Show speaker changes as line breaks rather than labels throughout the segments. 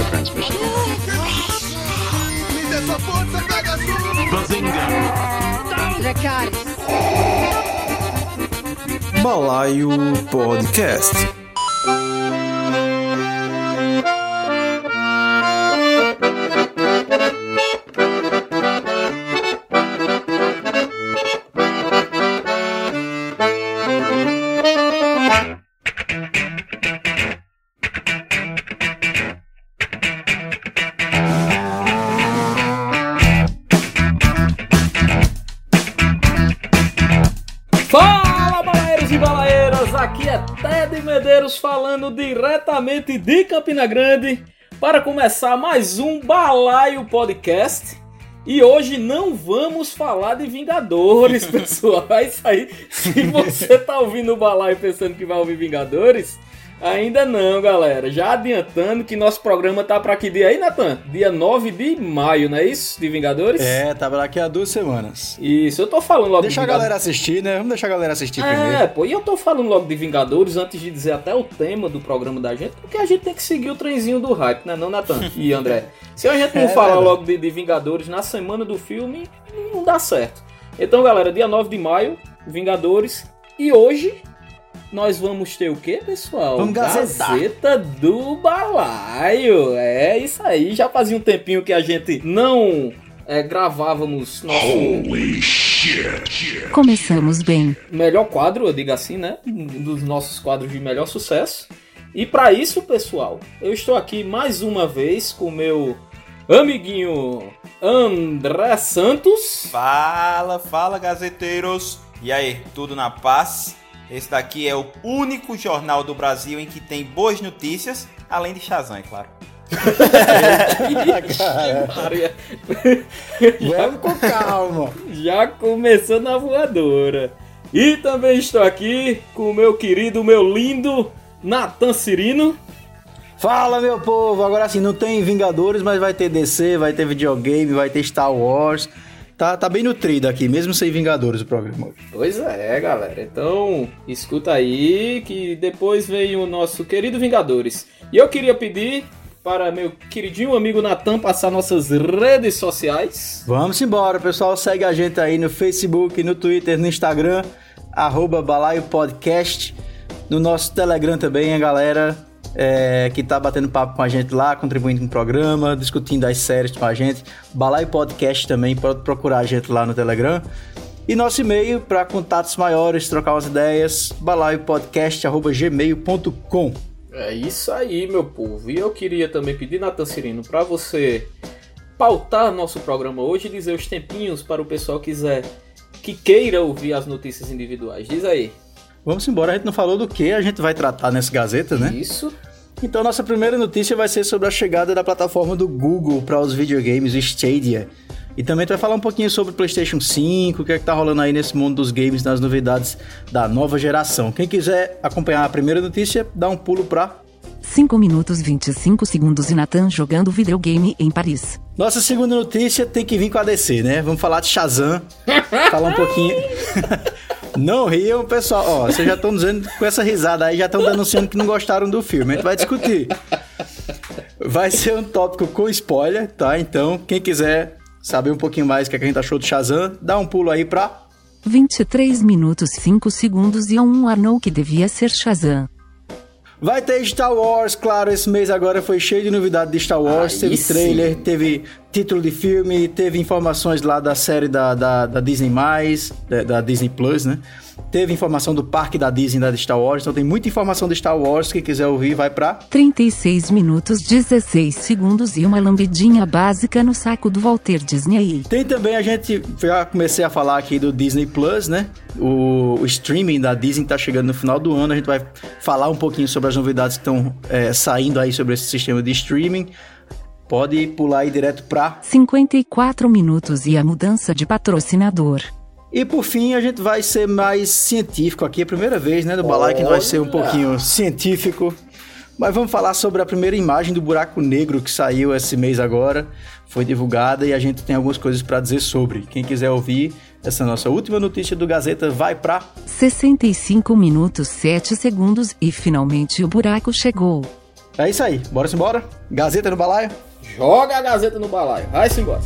power transmission.
Balaio Podcast.
Falando diretamente de Campina Grande para começar mais um Balaio Podcast. E hoje não vamos falar de Vingadores, pessoal. É isso aí. Se você tá ouvindo o Balaio pensando que vai ouvir Vingadores, ainda não, galera. Já adiantando que nosso programa tá para que dia aí, Natan? Dia 9 de maio, não é isso? De Vingadores?
É, tava daqui a duas semanas.
Isso, eu tô falando logo
Deixa a
de Vingadores.
galera assistir, né? Vamos deixar a galera assistir
É,
primeiro.
pô, e eu tô falando logo de Vingadores antes de dizer até o tema do programa da gente, porque a gente tem que seguir o trenzinho do hype, né, não, Natan e André? Se a gente não
É
falar logo de, de Vingadores na semana do filme, não dá certo. Então, galera, dia 9 de maio, Vingadores, e hoje nós vamos ter o quê, pessoal?
Vamos gazetar.
Gazeta do Balaio. É isso aí, já fazia um tempinho que a gente não é, gravávamos nosso
Começamos bem.
melhor quadro, eu digo assim, né? Um dos nossos quadros de melhor sucesso. E para isso, pessoal, eu estou aqui mais uma vez com o meu amiguinho André Santos.
Fala, fala, gazeteiros! E aí, tudo na paz? Esse daqui é o único jornal do Brasil em que tem boas notícias, além de Shazam, é claro.
Vamos com calma.
Já começou na voadora. E também estou aqui com o meu querido, meu lindo Natan Cirino.
Fala, meu povo. Agora sim, não tem Vingadores, mas vai ter DC, vai ter videogame, vai ter Star Wars. Tá, tá bem nutrido aqui, mesmo sem Vingadores o programa hoje.
Pois é, galera. Então, escuta aí que depois vem o nosso querido Vingadores. E eu queria pedir para meu queridinho amigo Natan passar nossas redes sociais.
Vamos embora, pessoal. Segue a gente aí no Facebook, no Twitter, no Instagram, arroba Balaio Podcast. No nosso Telegram também, a galera é, que tá batendo papo com a gente lá, contribuindo com o programa, discutindo as séries com a gente. Balaio Podcast também, pode procurar a gente lá no Telegram. E nosso e-mail para contatos maiores, trocar umas ideias, balaiopodcast.gmail.com.
É isso aí, meu povo. E eu queria também pedir, Natan Cirino, para você pautar nosso programa hoje e dizer os tempinhos para o pessoal quiser que queira ouvir as notícias individuais. Diz aí.
Vamos embora, a gente não falou do que a gente vai tratar nessa Gazeta, né?
Isso.
Então, nossa primeira notícia vai ser sobre a chegada da plataforma do Google para os videogames, o Stadia. E também tu vai falar um pouquinho sobre o PlayStation 5, o que é que tá rolando aí nesse mundo dos games, nas novidades da nova geração. Quem quiser acompanhar a primeira notícia, dá um pulo pra
5 minutos 25 segundos e Nathan jogando videogame em Paris.
Nossa segunda notícia tem que vir com a DC, né? Vamos falar de Shazam. falar um pouquinho. não riam, pessoal. Ó, vocês já estão dizendo com essa risada aí, já estão denunciando que não gostaram do filme. A gente vai discutir. Vai ser um tópico com spoiler, tá? Então, quem quiser saber um pouquinho mais o que a gente achou do Shazam, dá um pulo aí pra
23 minutos 5 segundos e um anão que devia ser Shazam.
Vai ter Star Wars, claro, esse mês agora foi cheio de novidade de Star Wars.
Aí
teve
sim.
trailer, teve título de filme, teve informações lá da série da, da, da Disney+, da, da Disney Plus, né? Teve informação do parque da Disney da de Star Wars, então tem muita informação de Star Wars. Quem quiser ouvir, vai pra
36 minutos 16 segundos e uma lambidinha básica no saco do Walter Disney.
Tem também, a gente já comecei a falar aqui do Disney Plus, né? O, o streaming da Disney tá chegando no final do ano. A gente vai falar um pouquinho sobre as novidades que estão é, saindo aí sobre esse sistema de streaming. Pode pular aí direto pra.
54 minutos e a mudança de patrocinador.
E por fim, a gente vai ser mais científico aqui. É a primeira vez, né, do Balai, que vai ser um pouquinho científico. Mas vamos falar sobre a primeira imagem do buraco negro que saiu esse mês agora. Foi divulgada e a gente tem algumas coisas para dizer sobre. Quem quiser ouvir essa nossa última notícia do Gazeta, vai pra
65 minutos 7 segundos e finalmente o buraco chegou.
É isso aí, bora se embora? Gazeta no balaio?
Joga a Gazeta no balaio, vai-se embora.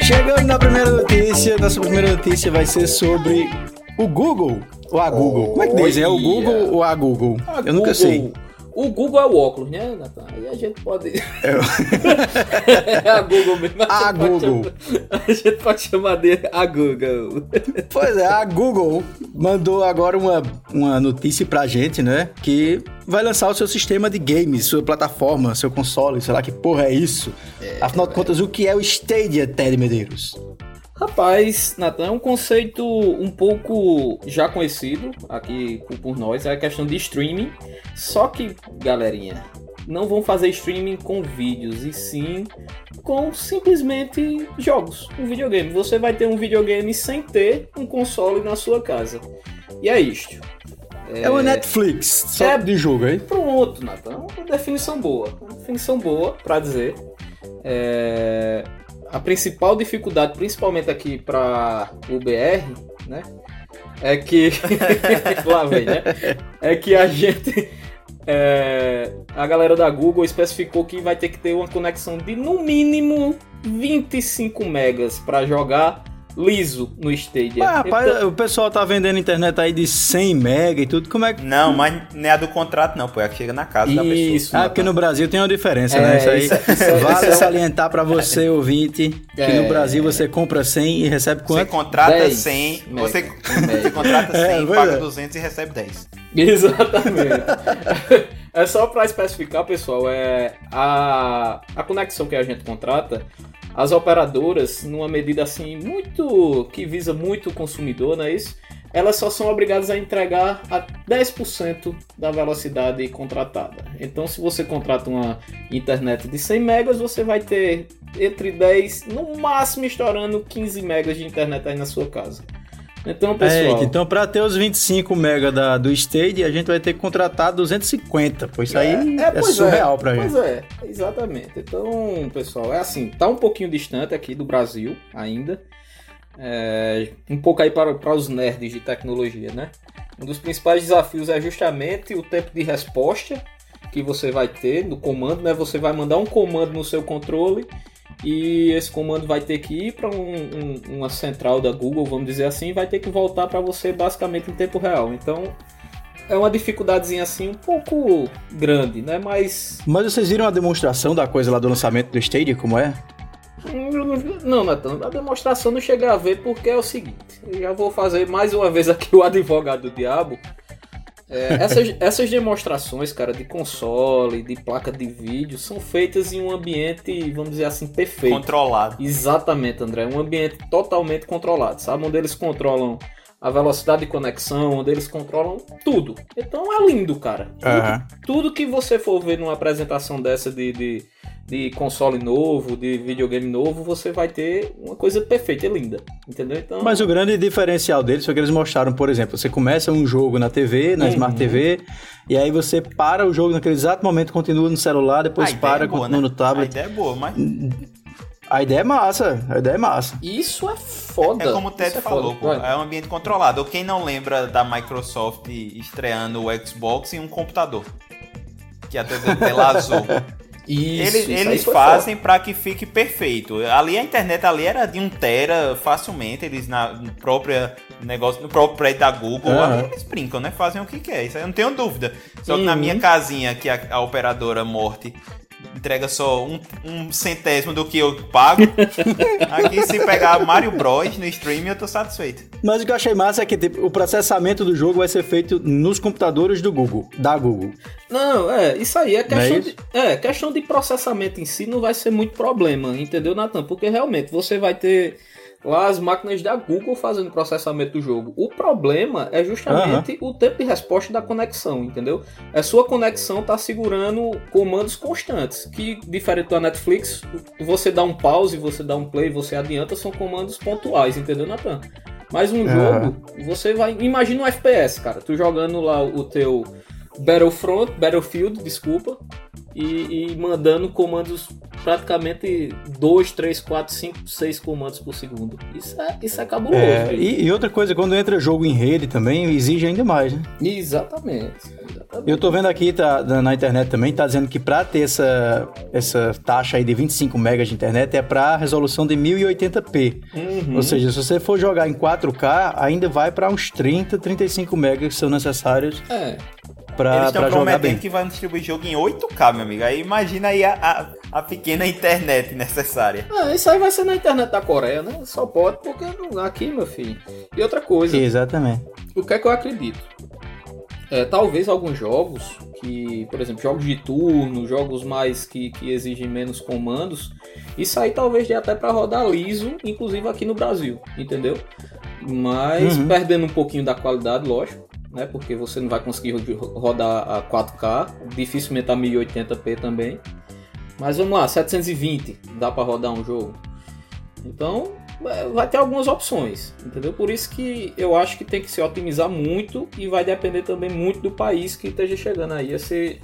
Chegando na primeira notícia, nossa primeira notícia vai ser sobre o Google. Ou a Google. Como é que diz? É o. Google ou a Google?
A
Eu nunca sei.
O Google é o óculos, né, Nathan? A gente pode. é a Google mesmo.
A
pode
Google.
chamar- A gente pode chamar de a Google.
Pois é, a Google mandou agora uma, uma notícia pra gente, né? Que vai lançar o seu sistema de games, sua plataforma, seu console, sei lá que porra é isso. Afinal de contas, o que é o Stadia, Ted Medeiros?
Rapaz, Nathan, é um conceito um pouco já conhecido aqui por nós, é a questão de streaming. Só que, galerinha, não vão fazer streaming com vídeos, e sim com simplesmente jogos, um videogame. Você vai ter um videogame sem ter um console na sua casa. E é isto.
É, uma Netflix, só
É-
de jogo, aí.
Pronto, Nathan. Uma definição boa. Uma definição boa pra dizer. É, A principal dificuldade, principalmente aqui pra o BR, né? É que. Lá vem, né? É que a gente. É, A galera da Google especificou que vai ter que ter uma conexão de no mínimo 25 megas pra jogar liso no Stadia.
Ah, rapaz,
Então-
o pessoal tá vendendo internet aí de 100 mega e tudo, como é que...
Não, mas não é a do contrato, não, pô. É a que chega na casa da pessoa.
Isso,
Ah, porque no Brasil tem uma diferença,
É,
né? Isso aí
isso- isso é-
vale
isso é-
salientar pra você, ouvinte, que
É.
no Brasil você compra 100 e recebe
Você
quanto?
contrata
10
100,
mega.
você,
Mega.
você contrata 100,
É,
paga
é.
200 e recebe 10.
Exatamente. é só para especificar, pessoal, é a, a conexão que a gente contrata, as operadoras, numa medida assim muito que visa muito o consumidor, não é isso? Elas só são obrigadas a entregar a 10% da velocidade contratada. Então, se você contrata uma internet de 100 megas, você vai ter entre 10, no máximo estourando 15 megas de internet aí na sua casa. Então, pessoal,
É, então pra ter os 25 mega da, do Stadia, a gente vai ter que contratar 250, pois isso aí é,
pois
surreal pra gente.
Pois é, exatamente. Então, pessoal, é assim, tá um pouquinho distante aqui do Brasil ainda. É, um pouco aí para, para os nerds de tecnologia, né? Um dos principais desafios é justamente o tempo de resposta que você vai ter no comando, né? Você vai mandar um comando no seu controle e esse comando vai ter que ir para um- um- uma central da Google, vamos dizer assim, e vai ter que voltar para você basicamente em tempo real. Então, é uma dificuldadezinha assim um pouco grande, né? Mas
Mas vocês viram a demonstração da coisa lá do lançamento do Stadia, como é?
não, Natan, a demonstração não cheguei a ver porque é o seguinte, eu já vou fazer mais uma vez aqui o advogado do diabo. É, essas, essas demonstrações, cara, de console, de placa de vídeo, são feitas em um ambiente, vamos dizer assim, perfeito.
Controlado.
Exatamente, André. Um ambiente totalmente controlado, sabe? Onde eles controlam a velocidade de conexão, onde eles controlam tudo. Então é lindo, cara. Tudo,
Aham.
tudo que você for ver numa apresentação dessa de, de, de console novo, de videogame novo, você vai ter uma coisa perfeita e linda. Entendeu? Então.
Mas o grande diferencial deles foi que eles mostraram, por exemplo, você começa um jogo na TV, na
Uhum.
Smart TV, e aí você para o jogo naquele exato momento, continua no celular, depois
A ideia
para,
é boa,
continua
né?
no tablet.
A ideia é boa, mas
A ideia é massa, a ideia é massa.
Isso é foda.
é como o Ted
é
falou, pô, é um ambiente controlado. Quem não lembra da Microsoft estreando o Xbox em um computador? Que é a tela azul.
Isso,
Eles,
isso
eles fazem pra que fique perfeito. Ali a internet ali era de 1 tera facilmente, eles na no própria negócio, no próprio prédio da Google, ali eles brincam, né? Fazem o que quer. Isso aí eu não tenho dúvida. Só que na
Uhum.
minha casinha, que a, a operadora Morte entrega só um, um centésimo do que eu pago. Aqui se pegar Mario Bros no stream eu tô satisfeito.
Mas o que eu achei massa é que tipo, o processamento do jogo vai ser feito nos computadores do Google, da Google.
Não, é, isso aí é
é
questão,
isso?
de, é questão de processamento em si não vai ser muito problema, entendeu, Nathan? Porque realmente você vai ter lá as máquinas da Google fazendo processamento do jogo. O problema é justamente o tempo de resposta da conexão, entendeu? A sua conexão tá segurando comandos constantes, que diferente da Netflix, você dá um pause, você dá um play, você adianta, são comandos pontuais, entendeu, Nathan? Mas um
Aham.
jogo, você vai. Imagina um FPS, cara. Tu jogando lá o teu Battlefront, Battlefield, desculpa, e, e mandando comandos praticamente 2, 3, 4, 5, 6 comandos por segundo. Isso é, isso é cabuloso.
É, e, e, outra coisa, quando entra jogo em rede também, exige ainda mais, né?
Exatamente. exatamente.
Eu tô vendo aqui tá, na internet também, tá dizendo que pra ter essa, essa taxa aí de 25 megas de internet é pra resolução de 1080p. Uhum. Ou seja, se você for jogar em 4K, ainda vai para uns 30, 35 megas que são necessários. É pra, Eles estão prometendo
que vai distribuir jogo em 8K, meu amigo. Aí imagina aí a, a, a pequena internet necessária.
Ah, isso aí vai ser na internet da Coreia, né? Só pode porque não aqui, meu filho. E outra coisa.
Exatamente.
O que é que eu acredito? É, talvez alguns jogos que, por exemplo, jogos de turno, jogos mais que, que exigem menos comandos, isso aí talvez dê até para rodar liso, inclusive aqui no Brasil, entendeu? Mas uhum. perdendo um pouquinho da qualidade, lógico né? Porque você não vai conseguir rodar a 4K, dificilmente a 1080p também. Mas vamos lá, 720 dá para rodar um jogo. Então, é, vai ter algumas opções, entendeu? Por isso que eu acho que tem que se otimizar muito e vai depender também muito do país que esteja chegando aí a ser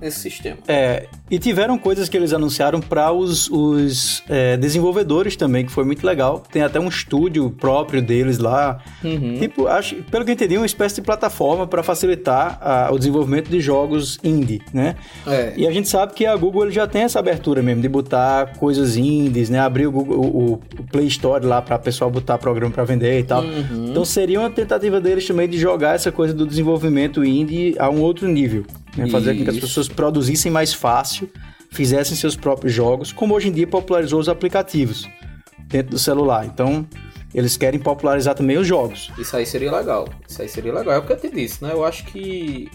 esse sistema.
É, e tiveram coisas que eles anunciaram para os, os é, desenvolvedores também, que foi muito legal. Tem até um estúdio próprio deles lá. Uhum. Tipo, acho, pelo que eu entendi, uma espécie de plataforma para facilitar a, o desenvolvimento de jogos indie, né? É. E a gente sabe que a Google já tem essa abertura mesmo de botar coisas indies, né? Abrir o, Google, o, o Play Store lá para pessoal botar programa para vender e tal. Uhum. Então seria uma tentativa deles também de jogar essa coisa do desenvolvimento indie a um outro nível. Né? Fazer com que as pessoas produzissem mais fácil, fizessem seus próprios jogos, como hoje em dia popularizou os aplicativos dentro do celular. Então, eles querem popularizar também os jogos.
Isso aí seria legal. Isso aí seria legal. É o que eu te disse, né? Eu acho que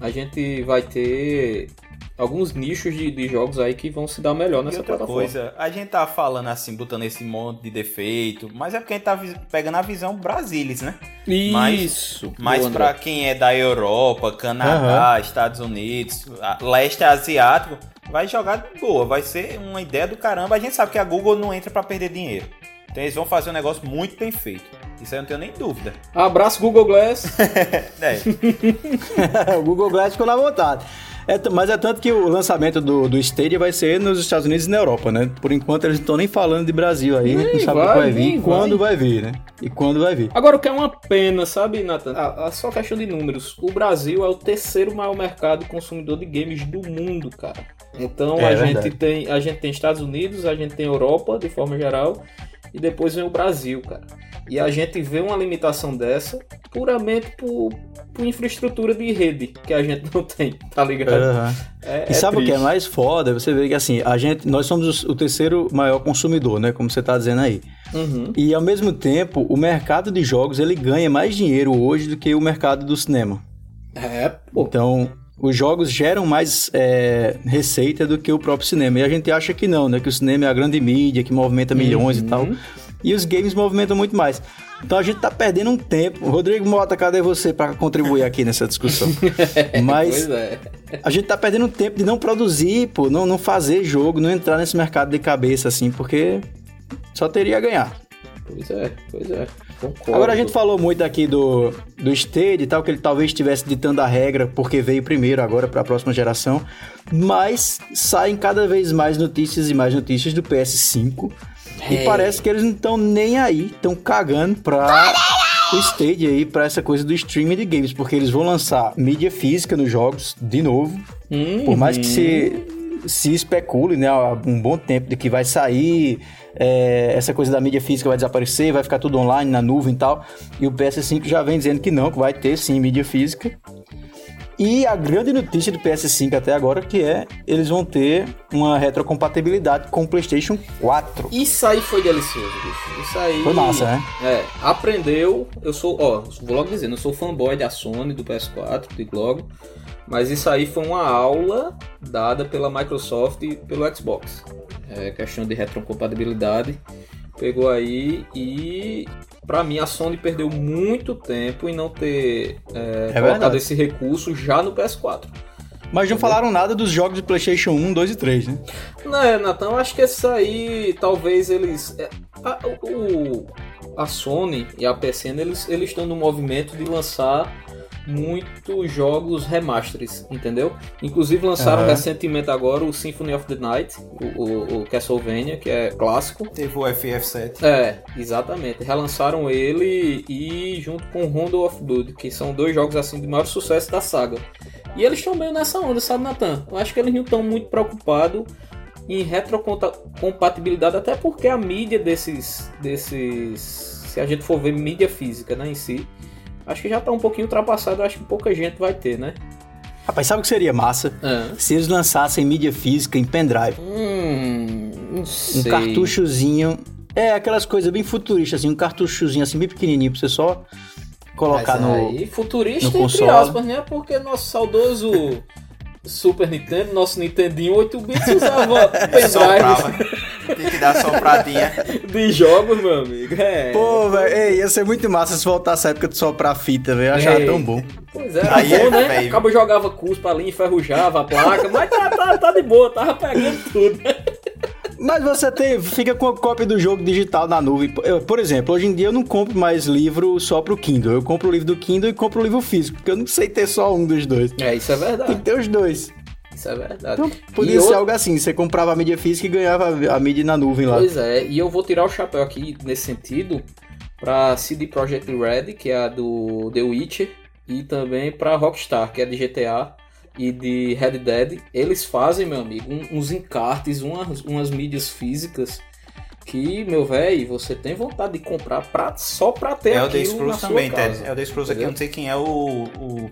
a gente vai ter alguns nichos de, de, jogos aí que vão se dar melhor nessa outra plataforma. coisa,
a gente tá falando assim, botando esse monte de defeito, mas é porque a gente tá pegando a visão Brasilis, né?
Isso.
Mas, mas para quem é da Europa, Canadá, uhum. Estados Unidos, leste asiático, vai jogar de boa, vai ser uma ideia do caramba. A gente sabe que a Google não entra para perder dinheiro. Então eles vão fazer um negócio muito bem feito. Isso aí eu não tenho nem dúvida.
Abraço Google Glass.
é. o Google Glass ficou na vontade. É, mas é tanto que o lançamento do, do Stadia vai ser nos Estados Unidos e na Europa, né? Por enquanto eles não estão nem falando de Brasil aí, nem, não sabe vai, vai vir, quando vai. vai vir, né? E quando vai vir.
Agora, o que é uma pena, sabe, Nathan? A, a só questão de números. O Brasil é o terceiro maior mercado consumidor de games do mundo, cara. Então é, a, gente tem, a gente tem Estados Unidos, a gente tem Europa, de forma geral, e depois vem o Brasil, cara. E a gente vê uma limitação dessa puramente por, por infraestrutura de rede que a gente não tem, tá ligado? Uhum.
É, e é sabe o que é mais foda? Você vê que assim, a gente, nós somos o terceiro maior consumidor, né? Como você tá dizendo aí. Uhum. E ao mesmo tempo, o mercado de jogos ele ganha mais dinheiro hoje do que o mercado do cinema.
É, pô.
Então, os jogos geram mais é, receita do que o próprio cinema. E a gente acha que não, né? Que o cinema é a grande mídia, que movimenta milhões uhum. e tal e os games movimentam muito mais. Então a gente tá perdendo um tempo. Rodrigo Mota, cadê você para contribuir aqui nessa discussão? Mas é. a gente tá perdendo um tempo de não produzir, pô, não, não fazer jogo, não entrar nesse mercado de cabeça assim, porque só teria a ganhar.
Pois é, pois é. Concordo.
Agora a gente falou muito aqui do, do State e tal, que ele talvez estivesse ditando a regra porque veio primeiro agora para a próxima geração, mas saem cada vez mais notícias e mais notícias do PS5 e é. parece que eles não estão nem aí, estão cagando pra o stage aí, pra essa coisa do streaming de games, porque eles vão lançar mídia física nos jogos de novo. Uhum. Por mais que se, se especule, né, há um bom tempo de que vai sair, é, essa coisa da mídia física vai desaparecer, vai ficar tudo online, na nuvem e tal. E o PS5 já vem dizendo que não, que vai ter sim mídia física. E a grande notícia do PS5 até agora que é eles vão ter uma retrocompatibilidade com o PlayStation 4.
Isso aí foi delicioso, bicho. Isso aí.
Foi massa, né?
É, aprendeu. Eu sou, ó, vou logo dizendo, eu sou fanboy da Sony, do PS4, de logo. Mas isso aí foi uma aula dada pela Microsoft e pelo Xbox. É questão de retrocompatibilidade. Pegou aí e para mim a Sony perdeu muito tempo em não ter é, é colocado verdade. esse recurso já no PS4.
Mas não falaram nada dos jogos de PlayStation 1, 2 e 3, né?
Não, é, Nathan, acho que esse aí talvez eles. É, a, o, a Sony e a PSN eles, eles estão no movimento de lançar muitos jogos remasters, entendeu? Inclusive lançaram uhum. recentemente agora o Symphony of the Night, o, o, o, Castlevania, que é clássico.
Teve o FF7.
É, exatamente. Relançaram ele e junto com Rondo of Blood, que são dois jogos assim de maior sucesso da saga. E eles estão meio nessa onda, sabe, Nathan? Eu acho que eles não estão muito preocupados em retrocompatibilidade, até porque a mídia desses, desses. Se a gente for ver mídia física né, em si, acho que já está um pouquinho ultrapassado, acho que pouca gente vai ter, né?
Rapaz, sabe o que seria massa? Ah. Se eles lançassem mídia física em pendrive.
Hum, não sei.
Um cartuchozinho. É, aquelas coisas bem futuristas, assim, um cartuchozinho assim, bem pequenininho pra você só colocar Mas
aí, no. futurista, no entre aspas, né? Porque nosso saudoso Super Nintendo, nosso Nintendinho 8 bits usava pendrive.
Tem que dar sopradinha.
De jogos, meu amigo. É.
Pô, velho, ia ser muito massa se voltasse a época de soprar fita, velho. Eu achava tão bom.
Pois é, Aí bom, é, né? Véio. Acaba jogava cuspa ali, enferrujava a placa, mas tá, tá, tá de boa, tava pegando tudo.
Mas você tem, fica com a cópia do jogo digital na nuvem. Eu, por exemplo, hoje em dia eu não compro mais livro só pro Kindle. Eu compro o livro do Kindle e compro o livro físico, porque eu não sei ter só um dos dois.
É, isso é verdade.
Tem que ter os dois.
Isso é verdade. Então,
podia e ser eu... algo assim, você comprava a mídia física e ganhava a mídia na nuvem lá.
Pois é, e eu vou tirar o chapéu aqui nesse sentido pra CD Projekt Red, que é a do The Witcher, e também pra Rockstar, que é de GTA e de Red Dead, eles fazem, meu amigo, uns encartes, umas, umas mídias físicas que, meu velho, você tem vontade de comprar pra, só pra ter
é aquilo o Scrooge também, casa. É o The Scrooge aqui, eu não sei quem é o, o,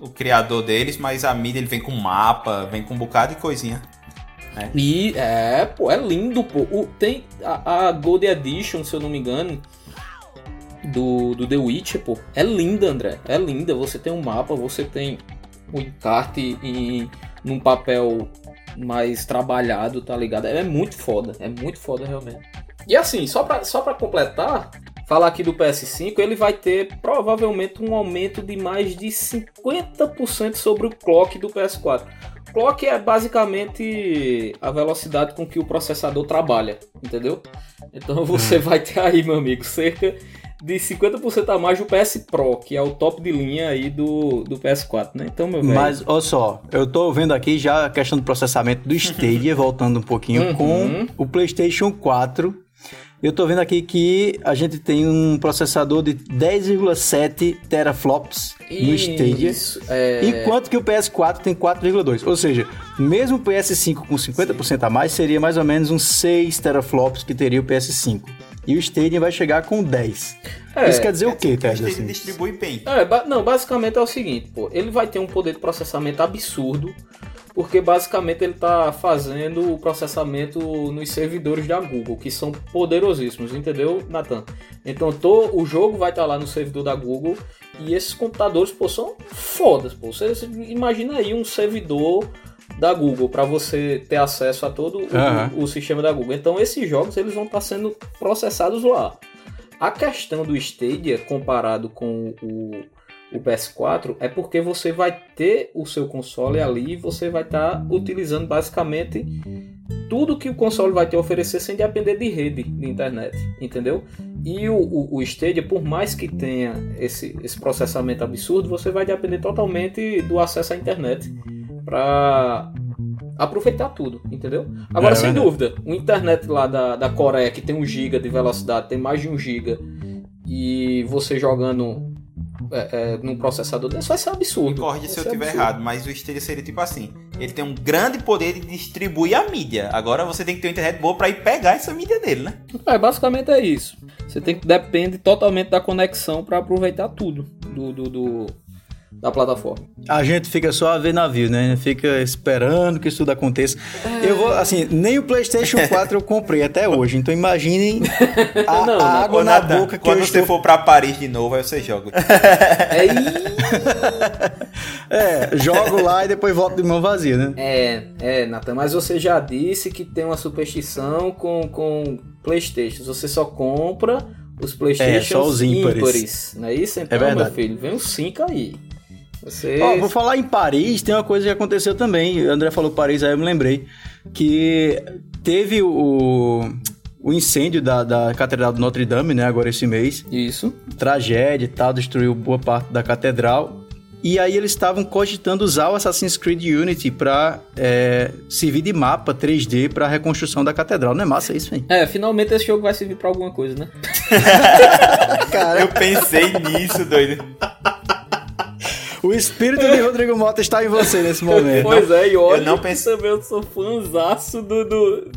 o, criador deles, mas a mídia ele vem com mapa, vem com um bocado de coisinha.
Né? E é, pô, é lindo, pô. O, tem a, a Gold Edition, se eu não me engano, do, do The Witcher, pô. É linda, André. É linda. Você tem um mapa, você tem o encarte em num papel mais trabalhado, tá ligado? É muito foda, é muito foda realmente. E assim, só pra, só pra completar, falar aqui do PS5, ele vai ter provavelmente um aumento de mais de 50% sobre o clock do PS4. Clock é basicamente a velocidade com que o processador trabalha, entendeu? Então você hum. vai ter aí, meu amigo, cerca de 50% a mais do PS Pro, que é o top de linha aí do, do PS4, né? Então, meu velho.
Mas, olha só, eu tô vendo aqui já a questão do processamento do Stadia, voltando um pouquinho, uhum. com o PlayStation 4. Eu tô vendo aqui que a gente tem um processador de 10,7 teraflops no Stadia, é... enquanto que o PS4 tem 4,2. Ou seja, mesmo o PS5 com 50% a mais, seria mais ou menos uns 6 teraflops que teria o PS5 e o Stadia vai chegar com 10. É, Isso quer dizer o quê, Ted?
Assim? distribui bem.
É, ba não, basicamente é o seguinte, pô, ele vai ter um poder de processamento absurdo, porque basicamente ele está fazendo o processamento nos servidores da Google, que são poderosíssimos, entendeu, Nathan? Então tô, o jogo vai estar tá lá no servidor da Google e esses computadores, pô, são fodas, pô. Você imagina aí um servidor da Google para você ter acesso a todo uhum. o, o, sistema da Google. Então esses jogos eles vão estar tá sendo processados lá. A questão do Stadia comparado com o, o PS4 é porque você vai ter o seu console ali e você vai estar tá utilizando basicamente tudo que o console vai te oferecer sem depender de rede de internet, entendeu? E o, o, o Stadia, por mais que tenha esse, esse processamento absurdo, você vai depender totalmente do acesso à internet para aproveitar tudo, entendeu? Agora, é, sem dúvida, o internet lá da, da Coreia que tem 1 GB de velocidade, tem mais de 1 GB, e você jogando é, é, num processador desse vai ser absurdo.
Corrige se eu estiver errado, mas o Stadia seria tipo assim: ele tem um grande poder de distribuir a mídia. Agora você tem que ter uma internet boa para ir pegar essa mídia dele, né?
É, basicamente é isso. Você tem que depende totalmente da conexão para aproveitar tudo do, do, do da plataforma.
A gente fica só a ver navio, né? Fica esperando que isso tudo aconteça. É... Eu vou, assim, nem o PlayStation 4 eu comprei até hoje, então imaginem a, não, a água na boca que
Quando
você
estou... for para Paris de novo, aí você joga.
é, jogo lá e depois volto de mão vazia, né?
É, é, Nathan, mas você já disse que tem uma superstição com, com PlayStation. Você só compra os PlayStation é, só os ímpares. ímpares. Não é isso? Então, é verdade. meu filho, vem os 5 aí.
Você... Ó, vou falar em Paris, tem uma coisa que aconteceu também. O André falou Paris, aí eu me lembrei. Que teve o, o incêndio da, da Catedral de Notre Dame, né? Agora esse mês.
Isso.
Tragédia e tal, destruiu boa parte da catedral. E aí eles estavam cogitando usar o Assassin's Creed Unity para é, servir de mapa 3D para reconstrução da catedral. Não é massa isso, hein?
É, finalmente esse jogo vai servir para alguma coisa, né?
Cara, eu pensei nisso, doido.
O espírito de Rodrigo Mota está em você nesse momento.
Pois é, e olha
eu não
que
pensei-
também eu sou fãzaço do... do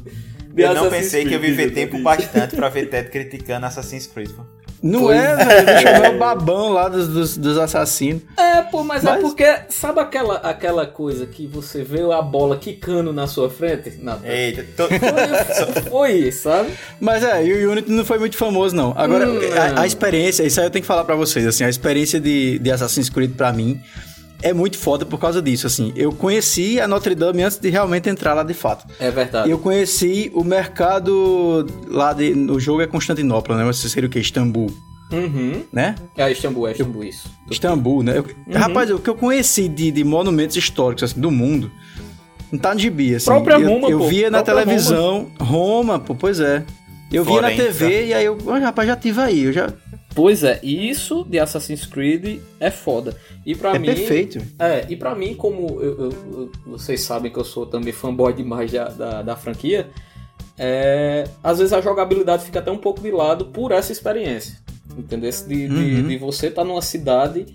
Eu não
Assassin's
pensei que eu
Creed,
ia viver
do-
tempo bastante pra ver Ted criticando Assassin's Creed. pô.
Não
Pois
é, velho? É o babão lá dos, dos, dos assassinos.
É, pô, mas, é
Mas-
porque, sabe aquela, aquela coisa que você vê a bola quicando na sua frente? Não,
Eita, tô...
foi, foi isso, sabe?
Mas é, e o Unity não foi muito famoso, não. Agora,
Hum,
a, a experiência, isso aí eu tenho que falar pra vocês, assim, a experiência de, de Assassin's Creed pra mim é muito foda por causa disso, assim. Eu conheci a Notre Dame antes de realmente entrar lá de fato.
É verdade.
Eu conheci o mercado lá de... O jogo é Constantinopla, né? Mas seria o quê? Istambul,
Uhum.
né?
É Istambul, é Istambul, isso.
Istambul, né? Eu-
Uhum.
Rapaz, o que eu conheci de, de monumentos históricos assim, do mundo não tá no gibi, assim.
Própria
eu,
Roma,
eu
pô.
via na
Própria
televisão. Roma. pô, pois é. Eu via na. TV e aí eu, "Olha, rapaz, já tive aí, eu já...
Pois é, isso de Assassin's Creed é foda. E pra
É
mim.
perfeito.
É, e pra mim, como eu- eu- eu- vocês sabem que eu sou também fanboy demais da, da, da franquia, é, às vezes a jogabilidade fica até um pouco de lado por essa experiência. Entendeu? De,
Uhum.
de você estar numa cidade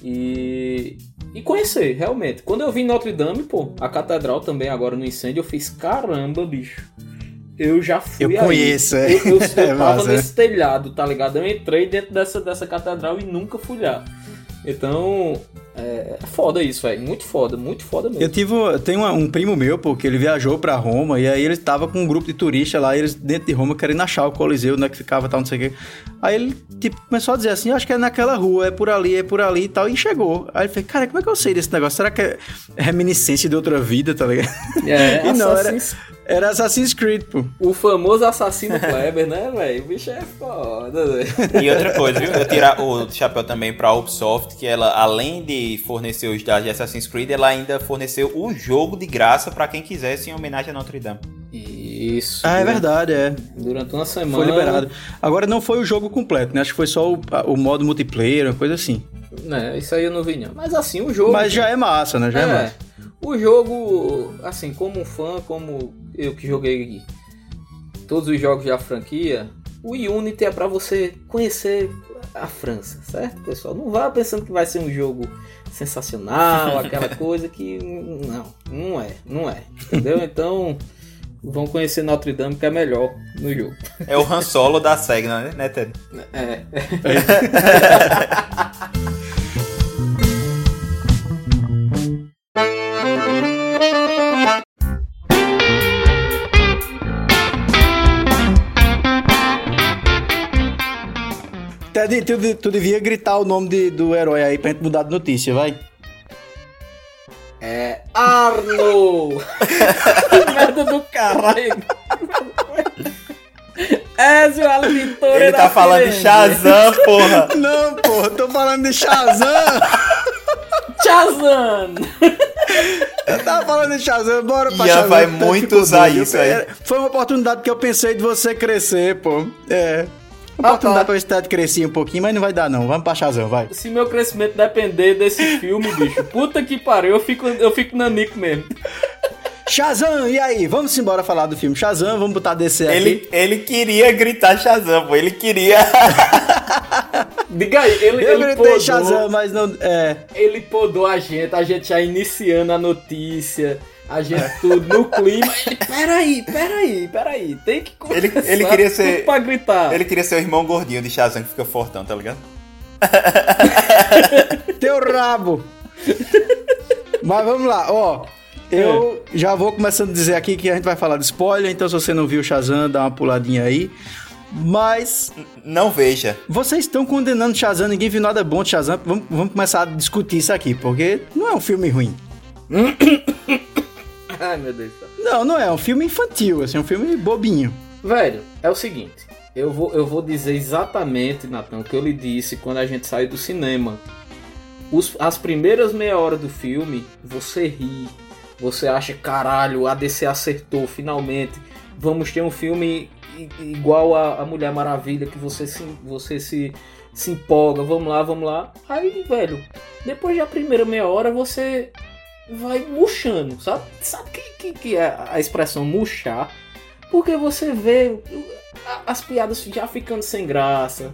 e, e conhecer, realmente. Quando eu vi Notre Dame, pô, a catedral também agora no incêndio, eu fiz caramba, bicho. Eu já fui
Eu
aí.
conheço, é.
Eu, eu, eu
É
tava
massa,
nesse telhado, tá ligado? Eu entrei dentro dessa, dessa catedral e nunca fui lá. Então, é, é foda isso, velho. Muito foda, muito foda mesmo.
Eu tive, eu tenho uma- um primo meu, pô, que ele viajou pra Roma e aí ele tava com um grupo de turistas lá, e eles dentro de Roma querendo achar o Coliseu, onde é que ficava tal, não sei o quê. Aí ele, tipo, começou a dizer assim, acho que é naquela rua, é por ali, é por ali e tal, e chegou. Aí ele falou, cara, como é que eu sei desse negócio? Será que é reminiscência de outra vida, tá ligado?
É,
E não, era- Era Assassin's Creed, pô.
O famoso assassino Kleber, né, velho? O bicho é foda, velho.
E outra coisa, viu? Eu tirar o chapéu também pra Ubisoft, que ela, além de fornecer os dados de Assassin's Creed, ela ainda forneceu o jogo de graça pra quem quisesse em homenagem a Notre Dame.
Isso.
Ah, é
durante-
verdade, é.
Durante uma semana.
Foi liberado. Agora não foi o jogo completo, né? Acho que foi só o, o modo multiplayer, uma coisa assim.
Né, isso aí eu não vi, não. Mas assim, o jogo.
Mas já é massa, né? Já é, massa.
O jogo, assim, como um fã, como eu que joguei todos os jogos da franquia, o Unity é pra você conhecer a França, certo, pessoal? Não vá pensando que vai ser um jogo sensacional, aquela coisa que. Não, não é, não é. Entendeu? Então, vão conhecer Notre Dame, que é melhor no jogo.
É o Han Solo da SEGA, né, né Ted?
É.
Ted, tu, tu devia gritar o nome de- do herói aí pra gente mudar de notícia, vai.
É Arno! merda do caralho! Ezio Auditore
Ele tá falando de Shazam, porra!
Não, porra, tô falando de Shazam!
Shazam!
Eu tava falando de Shazam, bora pra
Ian
Shazam.
vai
Tá,
muito usar isso aí.
É, Foi uma oportunidade que eu pensei de você crescer, pô. É. Uma oportunidade pra ver se Ted crescia um pouquinho, mas não vai dar não. Vamos pra Shazam, vai.
Se meu crescimento depender desse filme, bicho, puta que pariu, eu fico, eu fico nanico mesmo.
Shazam, e aí? Vamos embora falar do filme Shazam, vamos botar DC aqui.
Ele, ele queria gritar Shazam, pô. Ele queria.
Diga aí, ele,
Eu
ele,
gritei
podou,
Shazam, mas não... É...
ele podou a gente, a gente já iniciando a notícia, a gente tudo no clima. Ele, peraí, peraí, peraí, tem que começar
Ele- ele queria ser-
tudo pra gritar.
Ele queria ser o irmão gordinho de Shazam que fica fortão, tá ligado?
Teu rabo! Mas vamos lá, ó. Eu já vou começando a dizer aqui que a gente vai falar de spoiler, então se você não viu Shazam, dá uma puladinha aí. Mas
Não veja.
vocês estão condenando Shazam, ninguém viu nada bom de Shazam. Vamos, vamos começar a discutir isso aqui, porque não é um filme ruim.
Ai, meu Deus do céu.
Não, não é, é um filme infantil, assim, é um filme bobinho.
Velho, é o seguinte. Eu vou, eu vou dizer exatamente, Natan, o que eu lhe disse quando a gente saiu do cinema. Os- as primeiras meia hora do filme, você ri. Você acha, caralho, a DC acertou, finalmente. Vamos ter um filme igual a, a Mulher Maravilha, que você se, você se, se empolga. Vamos lá, vamos lá. Aí, velho, depois da primeira meia hora você vai murchando, sabe? Sabe que, que, que é a expressão murchar? Porque você vê as piadas já ficando sem graça,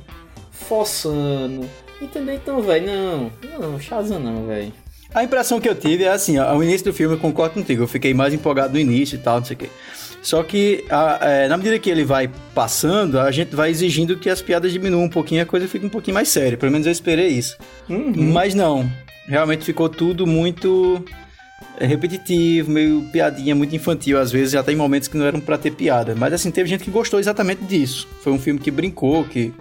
forçando. Entendeu? Então, velho, não, não, Shazam não, velho.
A impressão que eu tive é assim, ao início do filme eu concordo contigo, eu fiquei mais empolgado no início e tal, não sei o quê. Só que a, é, na medida que ele vai passando, a gente vai exigindo que as piadas diminuam um pouquinho, a coisa fica um pouquinho mais séria. Pelo menos eu esperei isso. Uhum. Mas não, realmente ficou tudo muito repetitivo, meio piadinha, muito infantil, às vezes até em momentos que não eram para ter piada. Mas assim, teve gente que gostou exatamente disso. Foi um filme que brincou, que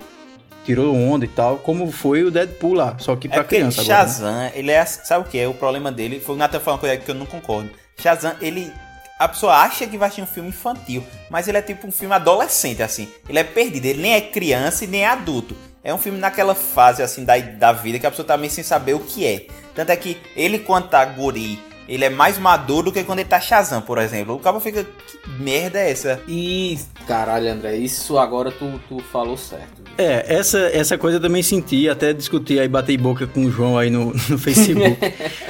tirou onda e tal, como foi o Deadpool lá, só que pra é criança
agora. Né? Shazam, né? ele é, sabe o que é? O problema dele, foi o Nathan falando uma coisa que eu não concordo. Shazam, ele a pessoa acha que vai ser um filme infantil, mas ele é tipo um filme adolescente, assim. Ele é perdido, ele nem é criança e nem é adulto. É um filme naquela fase, assim, da, da vida que a pessoa tá meio sem saber o que é. Tanto é que ele, quando tá guri ele é mais maduro do que quando ele tá Shazam, por exemplo. O cabo fica. Que merda é essa?
E. Caralho, André, isso agora tu, tu falou certo.
É, essa, essa coisa eu também senti, até discuti aí, batei boca com o João aí no, no Facebook.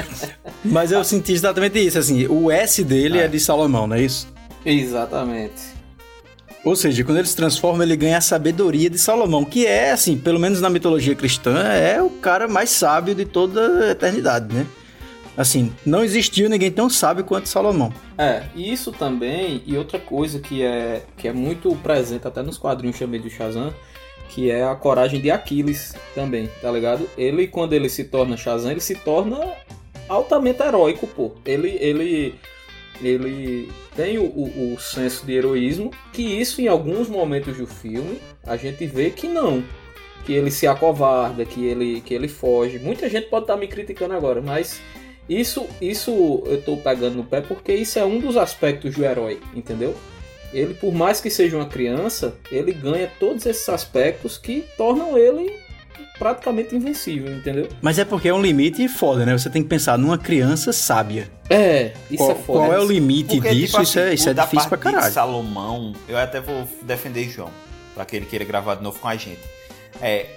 Mas eu senti exatamente isso, assim, o S dele é, é de Salomão, não é isso?
Exatamente.
Ou seja, quando ele se transforma, ele ganha a sabedoria de Salomão, que é, assim, pelo menos na mitologia cristã, é o cara mais sábio de toda a eternidade, né? Assim, não existiu ninguém tão sábio quanto Salomão.
É, isso também, e outra coisa que é, que é muito presente até nos quadrinhos chamei de Shazam, que é a coragem de Aquiles também, tá ligado? Ele, quando ele se torna Shazam, ele se torna altamente heróico, pô. Ele, ele, ele tem o, o, o senso de heroísmo, que isso em alguns momentos do filme a gente vê que não. Que ele se acovarda, que ele, que ele foge. Muita gente pode estar tá me criticando agora, mas isso, isso eu tô pegando no pé porque isso é um dos aspectos do herói, entendeu? Ele, por mais que seja uma criança, ele ganha todos esses aspectos que tornam ele praticamente invencível, entendeu?
Mas é porque é um limite foda, né? Você tem que pensar numa criança sábia.
É, isso
qual,
é foda.
Qual é o limite porque, disso? Tipo, isso é, assim, isso é difícil pra caralho. De
Salomão, eu até vou defender João, pra que ele queira gravar de novo com a gente. É,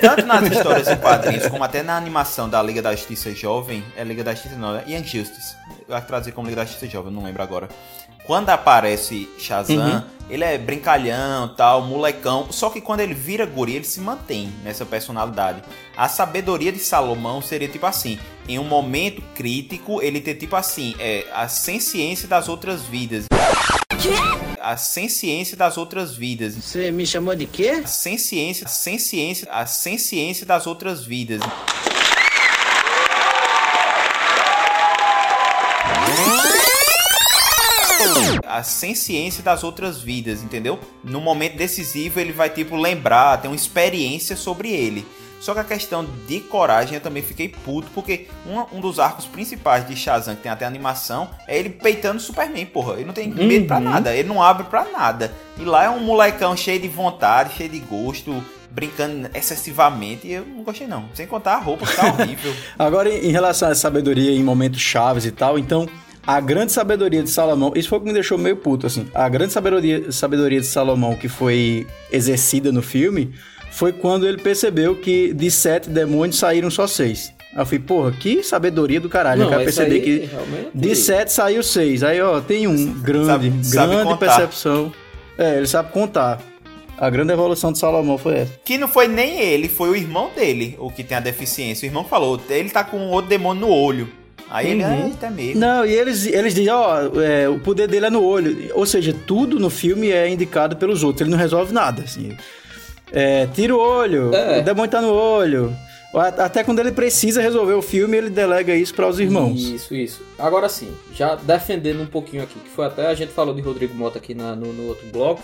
tanto nas histórias em quadrinhos, como até na animação da Liga da Justiça Jovem, é Liga da Justiça não, é Young Justice. Eu acho que trazer como Liga da Justiça Jovem, não lembro agora. Quando aparece Shazam, uhum. ele é brincalhão, tal, molecão, só que quando ele vira guri, ele se mantém nessa personalidade. A sabedoria de Salomão seria tipo assim, em um momento crítico, ele ter tipo assim, é, a ciência das outras vidas. A ciência das outras vidas.
Você me chamou de quê?
A ciência, a ciência, a ciência das outras vidas. a ciência das outras vidas, entendeu? No momento decisivo ele vai tipo lembrar, ter uma experiência sobre ele. Só que a questão de coragem eu também fiquei puto, porque um, um dos arcos principais de Shazam, que tem até animação, é ele peitando o Superman, porra. Ele não tem uhum. medo pra nada, ele não abre pra nada. E lá é um molecão cheio de vontade, cheio de gosto, brincando excessivamente e eu não gostei não. Sem contar a roupa que tá horrível.
Agora, em relação à sabedoria em momentos chaves e tal, então a grande sabedoria de Salomão, isso foi o que me deixou meio puto, assim. A grande sabedoria, sabedoria de Salomão que foi exercida no filme foi quando ele percebeu que de sete demônios saíram só seis. Aí eu falei, porra, que sabedoria do caralho. Não, eu quero perceber que de sete saiu seis. Aí, ó, tem um grande, sabe, grande sabe percepção. É, ele sabe contar. A grande evolução de Salomão foi essa.
Que não foi nem ele, foi o irmão dele o que tem a deficiência. O irmão falou, ele tá com outro demônio no olho. Aí uhum. ele, ah, tá mesmo.
Não, e eles, eles dizem, ó, é, o poder dele é no olho. Ou seja, tudo no filme é indicado pelos outros. Ele não resolve nada, assim. É, tira o olho, é. o demônio tá no olho. Até quando ele precisa resolver o filme, ele delega isso para os irmãos.
Isso, isso. Agora sim, já defendendo um pouquinho aqui, que foi até a gente falou de Rodrigo Mota aqui na, no, no, outro bloco,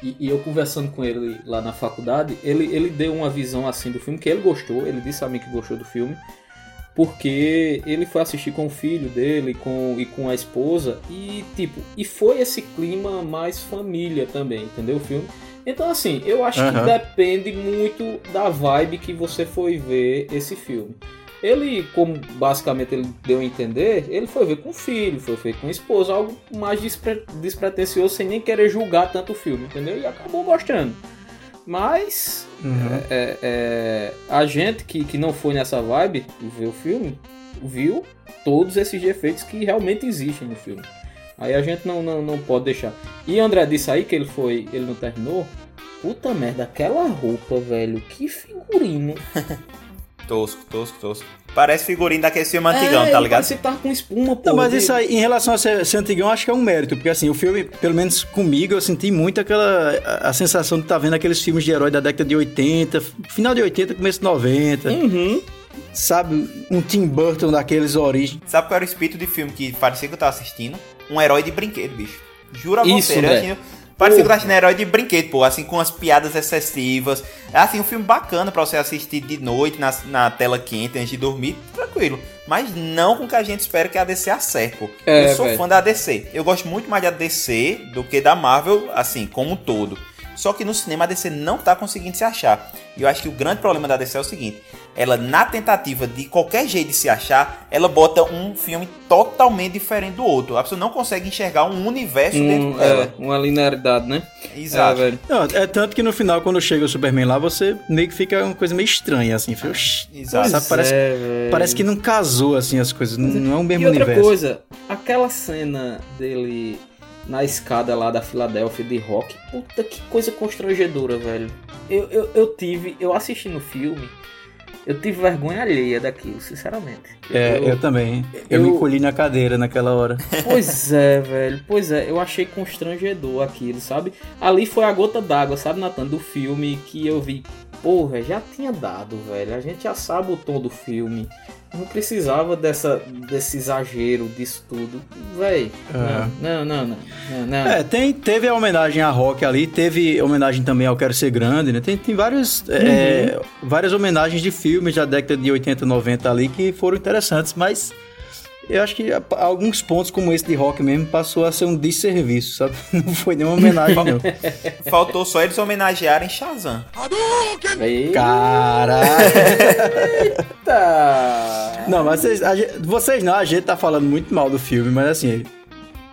e, e, eu conversando com ele lá na faculdade, ele, ele deu uma visão assim do filme, que ele gostou, ele disse a mim que gostou do filme, porque ele foi assistir com o filho dele com, e com a esposa, e tipo, e foi esse clima mais família também, entendeu o filme? Então, assim, eu acho uhum. que depende muito da vibe que você foi ver esse filme. Ele, como basicamente ele deu a entender, ele foi ver com o filho, foi ver com a esposa, algo mais despre despretensioso, sem nem querer julgar tanto o filme, entendeu? E acabou gostando. Mas uhum. é, é, é, a gente que, que não foi nessa vibe ver o filme, viu todos esses defeitos que realmente existem no filme. Aí a gente não, não, não pode deixar. E André disse aí que ele foi. ele não terminou. Puta merda, aquela roupa, velho. Que figurino.
tosco, tosco, tosco. Parece figurinho daquele filme antigão, é, tá ligado?
Você tá com espuma, pô.
Não, mas isso aí, em relação a ser, ser antigão, acho que é um mérito. Porque assim, o filme, pelo menos comigo, eu senti muito aquela. A, a sensação de estar tá vendo aqueles filmes de herói da década de 80, final de 80, começo de 90.
Uhum.
Sabe, um Tim Burton daqueles origens.
Sabe qual era o espírito de filme que parecia que eu tava assistindo? Um herói de brinquedo, bicho. Jura Isso, você, né? Parecia que eu tava herói de brinquedo, pô, assim, com as piadas excessivas. É assim, um filme bacana pra você assistir de noite na, na tela quente antes de dormir, tranquilo. Mas não com o que a gente espera que a DC acerte, pô. É, eu sou véio. fã da DC. Eu gosto muito mais da DC do que da Marvel, assim, como um todo. Só que no cinema a DC não tá conseguindo se achar. E eu acho que o grande problema da DC é o seguinte: ela, na tentativa de qualquer jeito de se achar, ela bota um filme totalmente diferente do outro. A pessoa não consegue enxergar um universo um, dentro dela.
É, uma linearidade, né?
Exato.
É, não, é tanto que no final, quando chega o Superman lá, você meio que fica uma coisa meio estranha, assim. Fica,
Exato.
Sabe, parece, é, parece que não casou, assim, as coisas. Não, não é um mesmo
e outra
universo.
coisa, aquela cena dele na escada lá da Filadélfia de rock. Puta que coisa constrangedora, velho. Eu, eu, eu tive, eu assisti no filme, eu tive vergonha alheia daquilo, sinceramente.
É, eu, eu também. Eu, eu, me colhi na cadeira naquela hora.
Pois é, velho. Pois é, eu achei constrangedor aquilo, sabe? Ali foi a gota d'água, sabe, Natan, do filme que eu vi. Porra, já tinha dado, velho. A gente já sabe o tom do filme. Não precisava dessa, desse exagero disso tudo. Véi, é. não, não, não, não, não,
É, tem, teve a homenagem a Rock ali, teve homenagem também ao Quero Ser Grande, né? Tem, tem vários, é, uhum. é, várias homenagens de filmes da década de 80, 90 ali que foram interessantes, mas eu acho que alguns pontos como esse de rock mesmo passou a ser um desserviço, sabe? Não foi nenhuma homenagem, não.
Faltou só eles homenagearem Shazam.
Caralho! Eita! Não, mas vocês, gente, vocês não, a gente tá falando muito mal do filme, mas assim,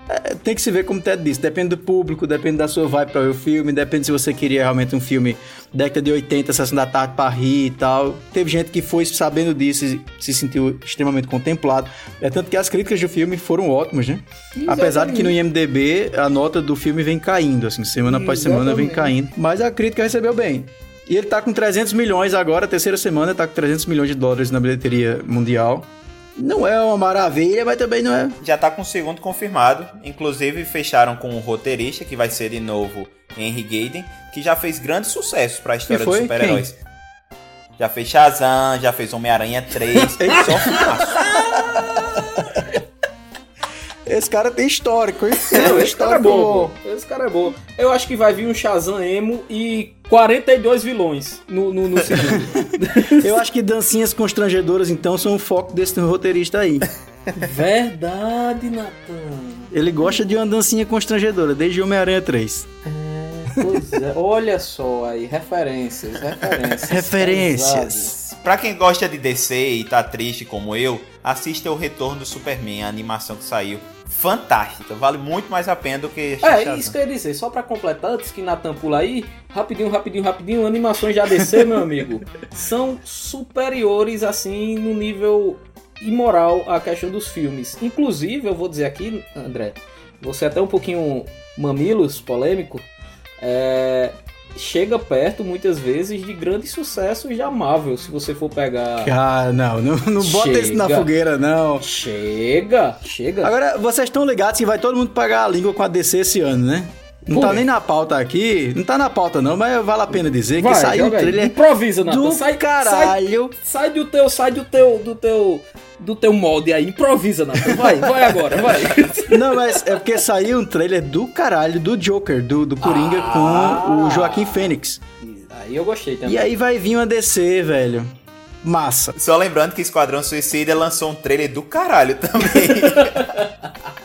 é, tem que se ver como o Ted disse. Depende do público, depende da sua vibe pra ver o filme, depende se você queria realmente um filme década de 80, sessão da tarde pra rir e tal. Teve gente que foi sabendo disso e se sentiu extremamente contemplado. É tanto que as críticas do filme foram ótimas, né? Exatamente. Apesar de que no IMDB a nota do filme vem caindo, assim, semana após semana vem caindo. Mas a crítica recebeu bem. E ele tá com 300 milhões agora, terceira semana, tá com 300 milhões de dólares na bilheteria mundial. Não é uma maravilha, mas também não é.
Já tá com o segundo confirmado. Inclusive, fecharam com o roteirista, que vai ser de novo Henry Gaiden, que já fez grandes sucessos para a história dos super-heróis. Já fez Shazam, já fez Homem-Aranha 3. só fumaço.
Esse cara tem histórico, hein?
Não, esse cara é bom. Esse cara é bom. Eu acho que vai vir um Shazam emo e 42 vilões no, no, no segundo.
Eu acho que dancinhas constrangedoras, então, são o foco desse roteirista aí.
Verdade, Natan.
Ele gosta de uma dancinha constrangedora, desde Homem-Aranha 3.
É, pois é. Olha só aí, referências, referências.
Referências.
Pra quem gosta de DC e tá triste como eu, assista o Retorno do Superman, a animação que saiu fantástica. Vale muito mais a pena do que.
É, isso que eu ia dizer. Só pra completar, antes que Natan pula aí, rapidinho, rapidinho, rapidinho, animações de ADC, meu amigo, são superiores, assim, no nível imoral à questão dos filmes. Inclusive, eu vou dizer aqui, André, você é até um pouquinho mamilos, polêmico. É, chega perto, muitas vezes, de grandes sucessos da Marvel, se você for pegar.
Ah, não, não, não bota chega, isso na fogueira, não.
Chega, chega.
Agora, vocês estão ligados que vai todo mundo pagar a língua com a DC esse ano, né? Não Pô, tá nem na pauta aqui, não tá na pauta não, mas vale a pena dizer vai, que saiu o trailer.
Improvisa, Nathan.
Do
sai,
caralho.
Sai, sai, do teu, sai do teu, do teu, do teu molde aí. Improvisa, Nathan. Vai, vai agora, vai.
Não, mas é porque saiu um trailer do caralho do Joker, do, do Coringa ah, com o Joaquim Fênix.
Aí eu gostei também.
E aí vai vir uma DC, velho. Massa.
Só lembrando que Esquadrão Suicida lançou um trailer do caralho também.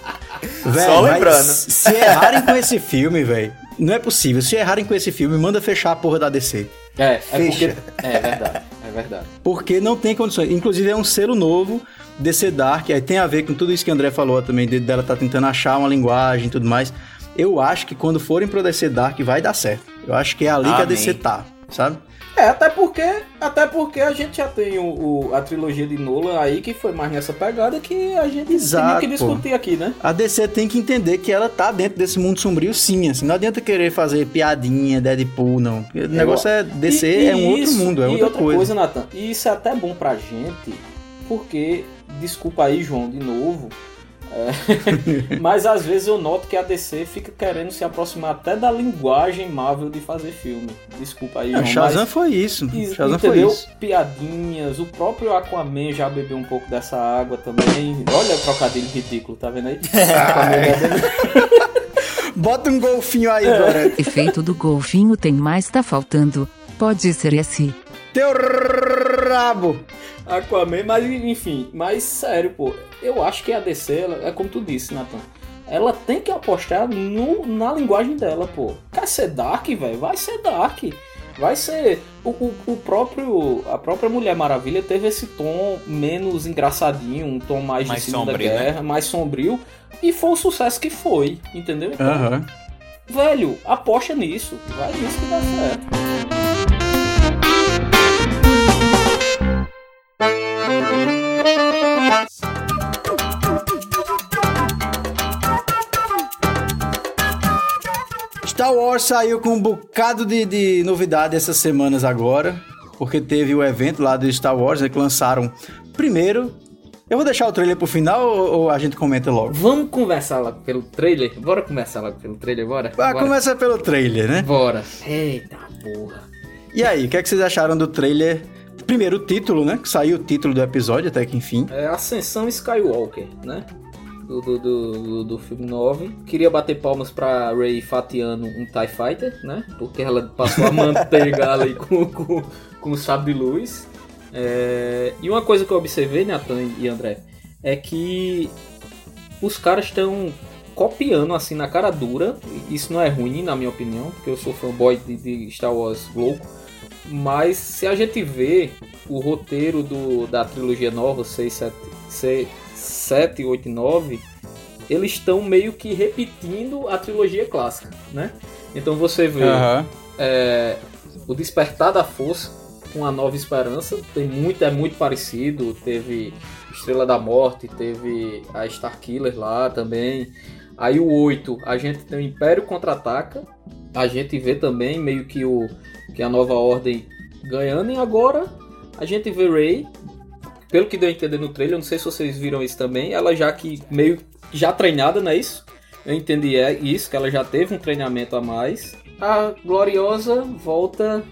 Véio, Só lembrando. Se errarem com esse filme, velho, não é possível. Se errarem com esse filme, manda fechar a porra da DC.
É, é Fecha. É, porque... é verdade. É verdade.
Porque não tem condições. Inclusive, é um selo novo, DC Dark. Aí tem a ver com tudo isso que o André falou também, dela tá tentando achar uma linguagem e tudo mais. Eu acho que quando forem pro DC Dark vai dar certo. Eu acho que é ali Amém. que a DC tá, sabe?
É, até porque, até porque a gente já tem o, o, a trilogia de Nolan aí que foi mais nessa pegada que a gente
Exato,
tem que discutir aqui, né?
A DC tem que entender que ela tá dentro desse mundo sombrio sim, assim, não adianta querer fazer piadinha, Deadpool, não. O negócio é DC e, e é um isso, outro mundo, é outra, outra coisa. coisa
Nathan, e isso é até bom pra gente, porque desculpa aí, João, de novo, é. Mas às vezes eu noto que a DC fica querendo se aproximar até da linguagem Marvel de fazer filme. Desculpa aí, João.
Shazam
mas...
foi isso.
Shazam entendeu? Foi isso. Piadinhas. O próprio Aquaman já bebeu um pouco dessa água também. Olha o trocadilho ridículo, tá vendo aí?
Bota um golfinho aí, é.
Efeito do golfinho tem mais tá faltando. Pode ser esse.
Teu rabo!
Aquaman, mas enfim, mas sério, pô, eu acho que a DC, ela, é como tu disse, Nathan, ela tem que apostar no, na linguagem dela, pô. Quer ser Dark, velho? Vai ser Dark. Vai ser. O, o, o, próprio. A própria Mulher Maravilha teve esse tom menos engraçadinho, um tom mais, mais de Segunda sombrio, né? Guerra, né? mais sombrio. E foi o sucesso que foi, entendeu?
Então, uhum.
Velho, aposta nisso. Vai nisso que dá certo.
Star Wars saiu com um bocado de, de novidade essas semanas agora, porque teve o evento lá do Star Wars, né, que lançaram primeiro. Eu vou deixar o trailer pro final ou, ou a gente comenta logo?
Vamos conversar lá pelo trailer? Bora começar lá pelo trailer, bora?
Vai
bora.
começar pelo trailer, né?
Bora. Eita porra.
E aí, o que, é que vocês acharam do trailer Primeiro o título, né? Que saiu o título do episódio até que enfim.
É Ascensão Skywalker, né? Do, do, do, do, filme 9. Queria bater palmas pra Ray fatiando um TIE Fighter, né? Porque ela passou a manteiga ali com, com, com o sabre de luz. É... E uma coisa que eu observei, Nathan e André, é que os caras estão copiando assim na cara dura. Isso não é ruim, na minha opinião, porque eu sou fanboy de, de Star Wars louco. Mas se a gente vê o roteiro do, da trilogia nova, 6, 7, 6, 7, 8 e 9, eles estão meio que repetindo a trilogia clássica, né? Então você vê uhum. é, o Despertar da Força com a Nova Esperança, tem muito, é muito parecido, teve Estrela da Morte, teve a Starkiller lá também. Aí o 8, a gente tem o Império Contra-Ataca, a gente vê também meio que, o, que a Nova Ordem ganhando, e agora a gente vê Rey pelo que deu a entender no trailer, eu não sei se vocês viram isso também, ela já que meio já treinada, não é isso? Eu entendi é isso, que ela já teve um treinamento a mais. A Gloriosa volta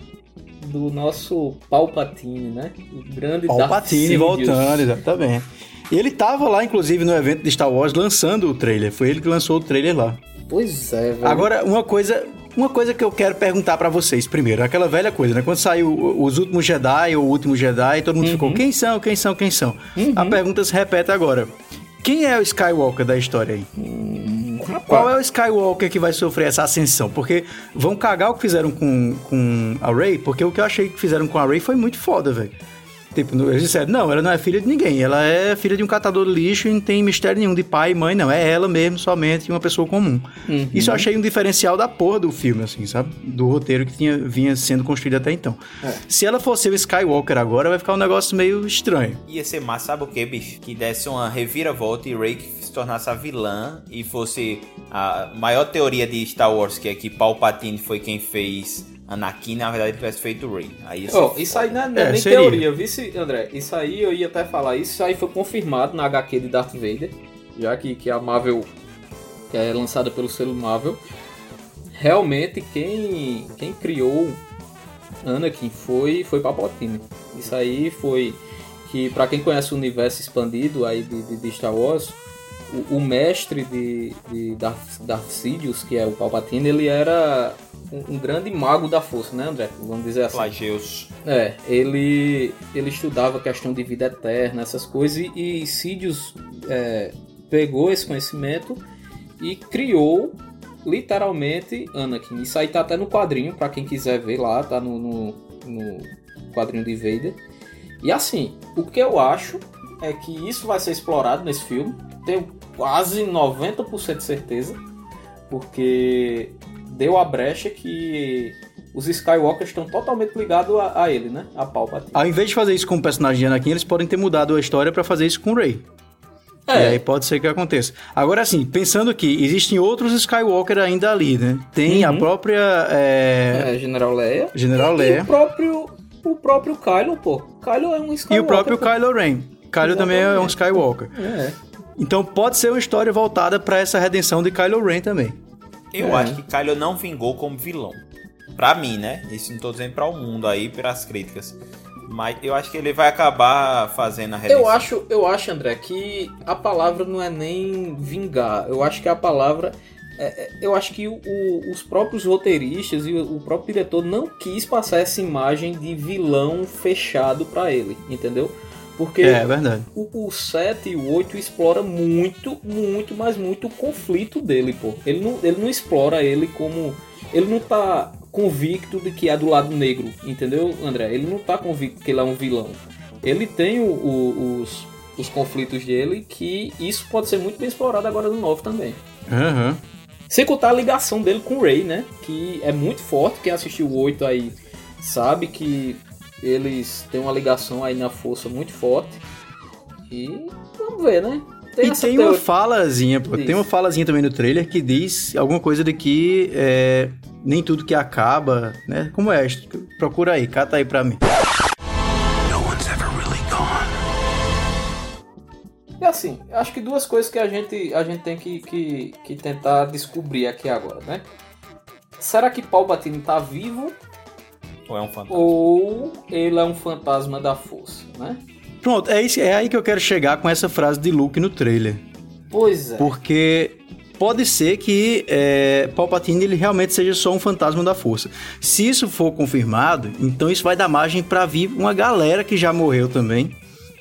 do nosso Palpatine, né? O grande
Palpatine voltando, exatamente. E ele tava lá, inclusive, no evento de Star Wars lançando o trailer. Foi ele que lançou o trailer lá.
Pois é, velho.
Agora, uma coisa, uma coisa que eu quero perguntar para vocês primeiro, aquela velha coisa, né? Quando saiu os últimos Jedi ou o último Jedi, todo mundo uhum. ficou, quem são, quem são, quem são? Uhum. A pergunta se repete agora. Quem é o Skywalker da história aí? Hum, Qual é o Skywalker que vai sofrer essa ascensão? Porque vão cagar o que fizeram com, com a Rey, porque o que eu achei que fizeram com a Rey foi muito foda, velho. Tipo, eles disseram, não, ela não é filha de ninguém, ela é filha de um catador de lixo e não tem mistério nenhum de pai e mãe, não. É ela mesmo, somente uma pessoa comum. Uhum. Isso eu achei um diferencial da porra do filme, assim, sabe? Do roteiro que tinha, vinha sendo construído até então. É. Se ela fosse o Skywalker agora, vai ficar um negócio meio estranho.
Ia ser massa, sabe o que, bicho? Que desse uma reviravolta e Rey se tornasse a vilã e fosse a maior teoria de Star Wars, que é que Palpatine foi quem fez Anakin, na verdade, tivesse feito o Rey. Aí
oh, isso aí não é, é nem seria. teoria, vice André? Isso aí eu ia até falar, isso aí foi confirmado na HQ de Darth Vader, já que, que a Marvel que é lançada pelo selo Marvel. Realmente quem, quem criou Anakin foi foi Palpatine. Isso aí foi que para quem conhece o universo expandido aí de, de, de Star Wars, o, o, mestre de, de Darth, Darth Sidious, que é o Palpatine, ele era um, um, grande mago da força, né, André? Vamos dizer assim.
Flageus.
É, ele, ele estudava questão de vida eterna, essas coisas, e, e Sidious é, pegou esse conhecimento e criou literalmente Anakin. Isso aí tá até no quadrinho, para quem quiser ver lá, tá no, no, no quadrinho de Vader. E assim, o que eu acho é que isso vai ser explorado nesse filme. Tenho quase 90% de certeza. Porque deu a brecha que os Skywalkers estão totalmente ligados a, a, ele, né? A Palpatine.
Ao invés de fazer isso com o personagem de Anakin, eles podem ter mudado a história para fazer isso com o Rey. É. E aí pode ser que aconteça. Agora, assim, pensando que existem outros Skywalker ainda ali, né? Tem uhum. a própria...
É... é... General Leia.
General
e,
Leia.
E o próprio, o próprio Kylo, pô. Kylo é um Skywalker.
E o próprio Kylo Ren. Kylo Exatamente. também é um Skywalker. É. Então pode ser uma história voltada para essa redenção de Kylo Ren também.
Eu é. acho que Kylo não vingou como vilão. Pra mim, né? Isso não tô dizendo pra o mundo aí, pelas críticas. Mas eu acho que ele vai acabar fazendo a redenção.
Eu acho, eu acho, André, que a palavra não é nem vingar. Eu acho que a palavra. É, é eu acho que o, o, os próprios roteiristas e o, o, próprio diretor não quis passar essa imagem de vilão fechado para ele, entendeu? Porque
é, é.
O, o 7 e o 8 explora muito, muito, mas muito o conflito dele, pô. Ele não, ele não explora ele como. Ele não tá convicto de que é do lado negro, entendeu, André? Ele não tá convicto que ele é um vilão. Ele tem o, o, os, os conflitos dele, que isso pode ser muito bem explorado agora no 9 também.
Uhum.
Sem contar a ligação dele com o Ray, né? Que é muito forte. Quem assistiu o 8 aí sabe que eles têm uma ligação aí na força muito forte. E vamos ver, né?
Tem e tem teoria. uma falazinha, pô. Tem uma falazinha também no trailer que diz alguma coisa de que é, nem tudo que acaba, né? Como é? Procura aí, cata aí pra mim.
E assim, acho que duas coisas que a gente, a gente tem que, que, que tentar descobrir aqui agora, né? Será que Palpatine tá vivo?
Ou é um fantasma?
Ou ele é um fantasma da força, né?
Pronto, é, isso, é aí que eu quero chegar com essa frase de Luke no trailer.
Pois é.
Porque pode ser que é, Palpatine ele realmente seja só um fantasma da força. Se isso for confirmado, então isso vai dar margem para vir uma galera que já morreu também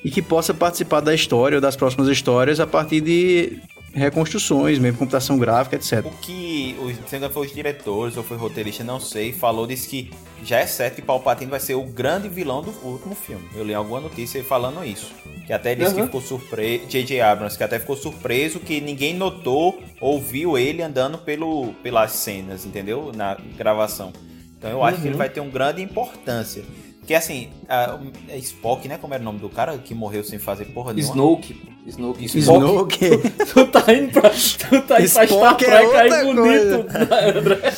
e que possa participar da história ou das próximas histórias a partir de reconstruções, mesmo computação gráfica, etc.
O que, se ainda foi os diretores ou foi roteirista, não sei, falou, disse que já é certo que Palpatine vai ser o grande vilão do último filme. Eu li alguma notícia falando isso. Que até disse uhum. que ficou surpreso, J.J. Abrams, que até ficou surpreso que ninguém notou ou viu ele andando pelo, pelas cenas, entendeu? Na gravação. Então eu acho uhum. que ele uhum. vai ter uma grande importância. Que assim, a, a Spock, né? Como era o nome do cara que morreu sem fazer porra nenhuma?
Snoke. Snoke.
Snoke.
Tu, tu tá indo pra, tu tá indo pra Star Trek é aí bonito, André.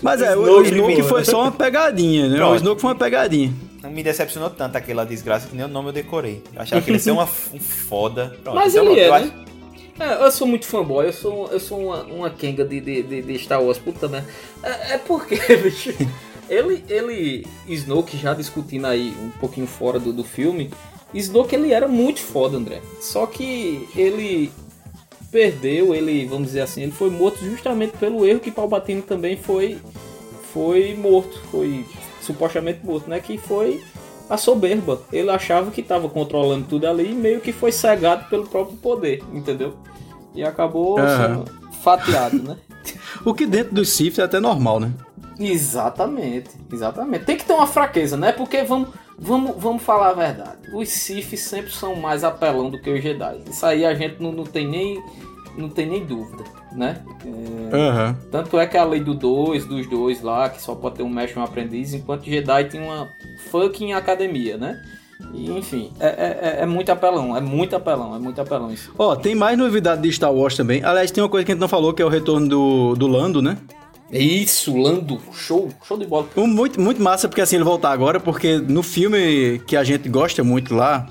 Mas é, o Snoke foi só uma pegadinha, né? Pronto. O Snoke foi uma pegadinha.
Não me decepcionou tanto aquela desgraça que nem o nome eu decorei. Eu achava que ele ia ser uma, um foda.
Pronto, Mas então, ele é, né? É, eu sou muito fanboy, eu sou, eu sou uma, uma Kenga de, de, de, de Star Wars, puta merda. É, é porque, bicho. Ele, ele, Snoke já discutindo aí um pouquinho fora do, do filme, Snoke ele era muito foda, André. Só que ele perdeu, ele, vamos dizer assim, ele foi morto justamente pelo erro que Palpatine também foi foi morto, foi supostamente morto, né? Que foi a soberba. Ele achava que estava controlando tudo ali e meio que foi cegado pelo próprio poder, entendeu? E acabou uhum. sendo fatiado, né?
o que dentro do Sith é até normal, né?
Exatamente, exatamente. Tem que ter uma fraqueza, né? Porque vamos, vamos, vamos falar a verdade. Os Sith sempre são mais apelão do que os Jedi. Isso aí a gente não, não tem nem não tem nem dúvida, né?
É, uhum.
Tanto é que a lei do dois, dos dois lá, que só pode ter um mestre e um aprendiz, enquanto Jedi tem uma fucking academia, né? E, enfim, é, é, é, é, muito apelão, é muito apelão, é muito apelão isso.
Ó, oh, tem mais novidade de Star Wars também. Aliás, tem uma coisa que a gente não falou, que é o retorno do, do Lando, né?
Isso, Lando, show, show de bola.
Muito, muito massa, porque assim, ele voltar agora, porque no filme que a gente gosta muito lá,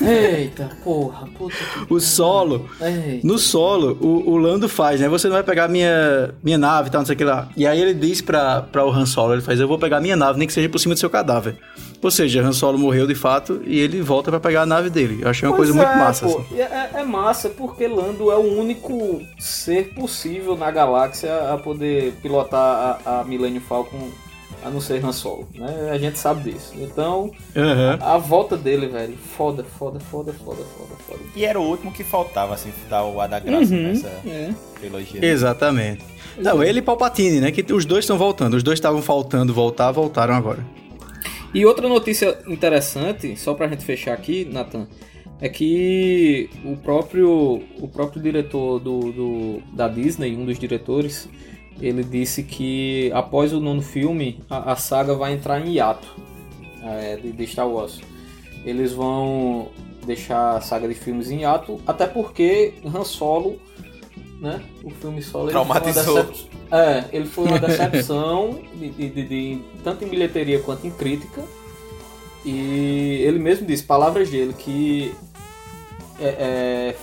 Eita, porra, puta
que O solo. Eita. No solo, o, o, Lando faz, né? Você não vai pegar minha, minha nave e tal, não sei o que lá. E aí ele diz pra, pra o Han Solo, ele faz, eu vou pegar minha nave, nem que seja por cima do seu cadáver. Ou seja, Han Solo morreu de fato e ele volta para pegar a nave dele. Eu achei uma pois coisa é, muito massa. Pô,
assim. é, é, massa porque Lando é o único ser possível na galáxia a poder pilotar a, a Millennium Falcon a não ser Han Solo, né? A gente sabe disso. Então, uhum. a, a, volta dele, velho, foda, foda, foda, foda, foda, foda.
E era o último que faltava, assim, dar o ar da graça uhum, nessa é. trilogia.
Exatamente. Não, ele e Palpatine, né? Que os dois estão voltando. Os dois estavam faltando voltar, voltaram agora.
E outra notícia interessante, só pra gente fechar aqui, Nathan, é que o próprio, o próprio diretor do, do, da Disney, um dos diretores, ele disse que após o nono filme, a, a saga vai entrar em hiato é, de, de, Star Wars. Eles vão deixar a saga de filmes em hiato, até porque Han Solo, né? O filme Solo
ele traumatizou.
Decep... É, ele foi uma decepção de, de, de, de, tanto em bilheteria quanto em crítica. E ele mesmo disse, palavras dele, que é, é,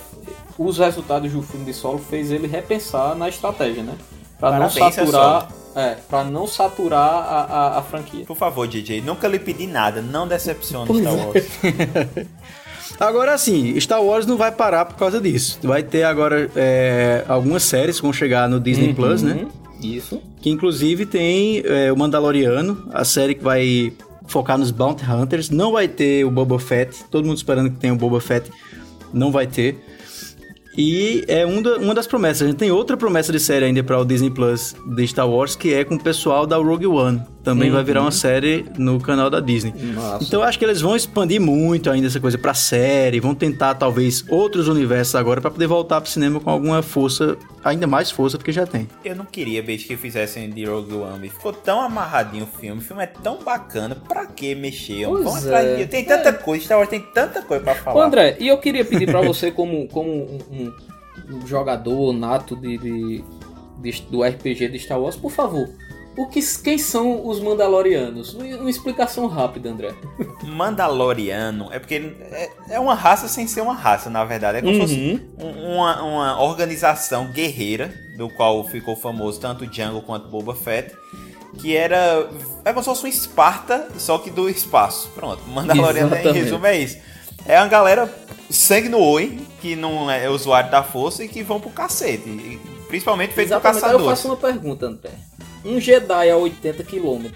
os resultados do filme de Solo fez ele repensar na estratégia, né? Para não saturar, é, para não saturar a, a, a, franquia.
Por favor, DJ, nunca lhe pedi nada, não decepcione Star é. Wars.
agora sim, Star Wars não vai parar por causa disso. Vai ter agora é, algumas séries que vão chegar no Disney uhum, Plus, né?
Isso.
Que inclusive tem é, o Mandaloriano, a série que vai focar nos Bounty Hunters. Não vai ter o Boba Fett. Todo mundo esperando que tenha o Boba Fett. Não vai ter. E é um da, uma das promessas. A gente tem outra promessa de série ainda para o Disney Plus de Star Wars, que é com o pessoal da Rogue One. Também uhum. vai virar uma série no canal da Disney. Nossa. Então eu acho que eles vão expandir muito ainda essa coisa para série, vão tentar talvez outros universos agora para poder voltar pro cinema com alguma força, ainda mais força porque já tem.
Eu não queria, beijo, que fizessem de Rogue One. Ficou tão amarradinho o filme, o filme é tão bacana, pra que mexer? Pois é. Tem tanta é. coisa, Star Wars tem tanta coisa para falar.
Ô, André, e eu queria pedir para você como, como um, um, um jogador nato de, de, de, do RPG de Star Wars, por favor, o que, quem são os Mandalorianos? Uma explicação rápida, André.
Mandaloriano é porque é, é uma raça sem ser uma raça, na verdade. É como uhum. se fosse uhum. uma, uma organização guerreira, do qual ficou famoso tanto Django quanto Boba Fett, que era. É como se fosse um Esparta, só que do espaço. Pronto, Mandaloriano em resumo é isso. É uma galera sangue no oi, que não é usuário da força e que vão pro cacete. Principalmente feito por caçadores.
Aí eu faço uma pergunta, André um Jedi a 80 km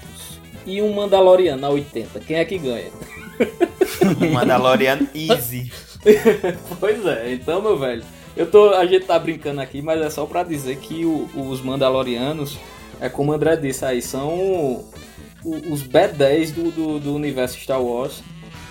e um Mandaloriano a 80, quem é que ganha?
Um Mandaloriano easy.
pois é, então, meu velho, eu tô, a gente tá brincando aqui, mas é só para dizer que o, os Mandalorianos, é como o André disse aí, são os B10 do, do, do universo Star Wars.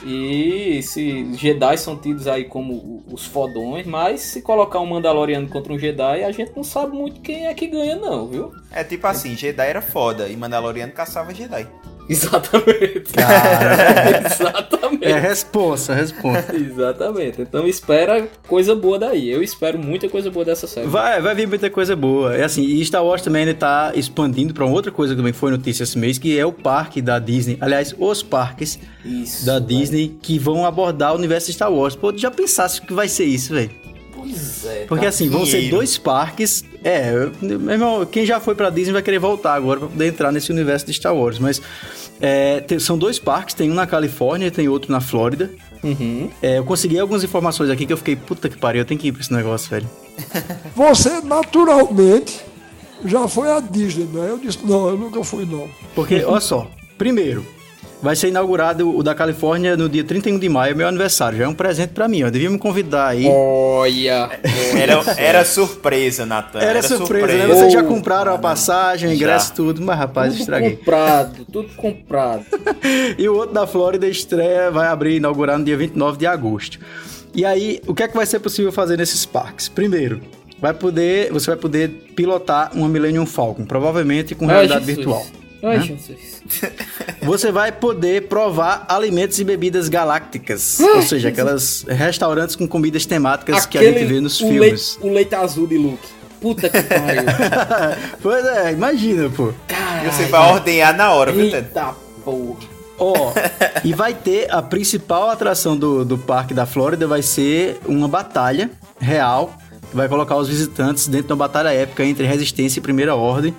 E se Jedi são tidos aí como os fodões, mas se colocar um Mandaloriano contra um Jedi, a gente não sabe muito quem é que ganha, não, viu?
É tipo assim, Jedi era foda e Mandaloriano caçava Jedi.
Exatamente.
Cara, Exatamente. É resposta, resposta.
Exatamente. Então espera coisa boa daí. Eu espero muita coisa boa dessa série.
Vai, vai vir muita coisa boa. É assim, e Star Wars também ainda tá expandindo para outra coisa que também foi notícia esse mês, que é o parque da Disney. Aliás, os parques isso, da Disney que vão abordar o universo de Star Wars. Pô, já pensasse que vai ser isso, velho?
Pois é.
Porque tá assim, vão ser dois parques. É, meu irmão, quem já foi pra Disney vai querer voltar agora pra poder entrar nesse universo de Star Wars. Mas é, tem, são dois parques, tem um na Califórnia e tem outro na Flórida.
Uhum.
É, eu consegui algumas informações aqui que eu fiquei, puta que pariu, eu tenho que ir pra esse negócio, velho.
Você, naturalmente, já foi à Disney, né? Eu disse, não, eu nunca fui, não.
Porque, olha só, primeiro, Vai ser inaugurado o da Califórnia no dia 31 de maio, meu aniversário. Já é um presente para mim, ó. Devia me convidar aí.
Olha!
Era, era surpresa, Natan.
Era, era surpresa, surpresa, né? Vocês já compraram a passagem, o ingresso, tudo, mas rapaz,
tudo
estraguei.
comprado, tudo comprado.
e o outro da Flórida estreia, vai abrir, inaugurar no dia 29 de agosto. E aí, o que é que vai ser possível fazer nesses parques? Primeiro, vai poder, você vai poder pilotar uma Millennium Falcon, provavelmente com realidade Ai, virtual.
Ai, né? Jesus.
Você vai poder provar alimentos e bebidas galácticas. Ai, ou seja, aquelas restaurantes com comidas temáticas Aquele, que a gente vê nos
o
filmes.
Leite, o leite azul de Luke. Puta que pariu.
pois é, imagina, pô.
Caralho. Você vai ordenhar na hora,
viu, Eita porra.
Ó, oh, e vai ter a principal atração do, do parque da Flórida vai ser uma batalha real que vai colocar os visitantes dentro de uma batalha épica entre resistência e primeira ordem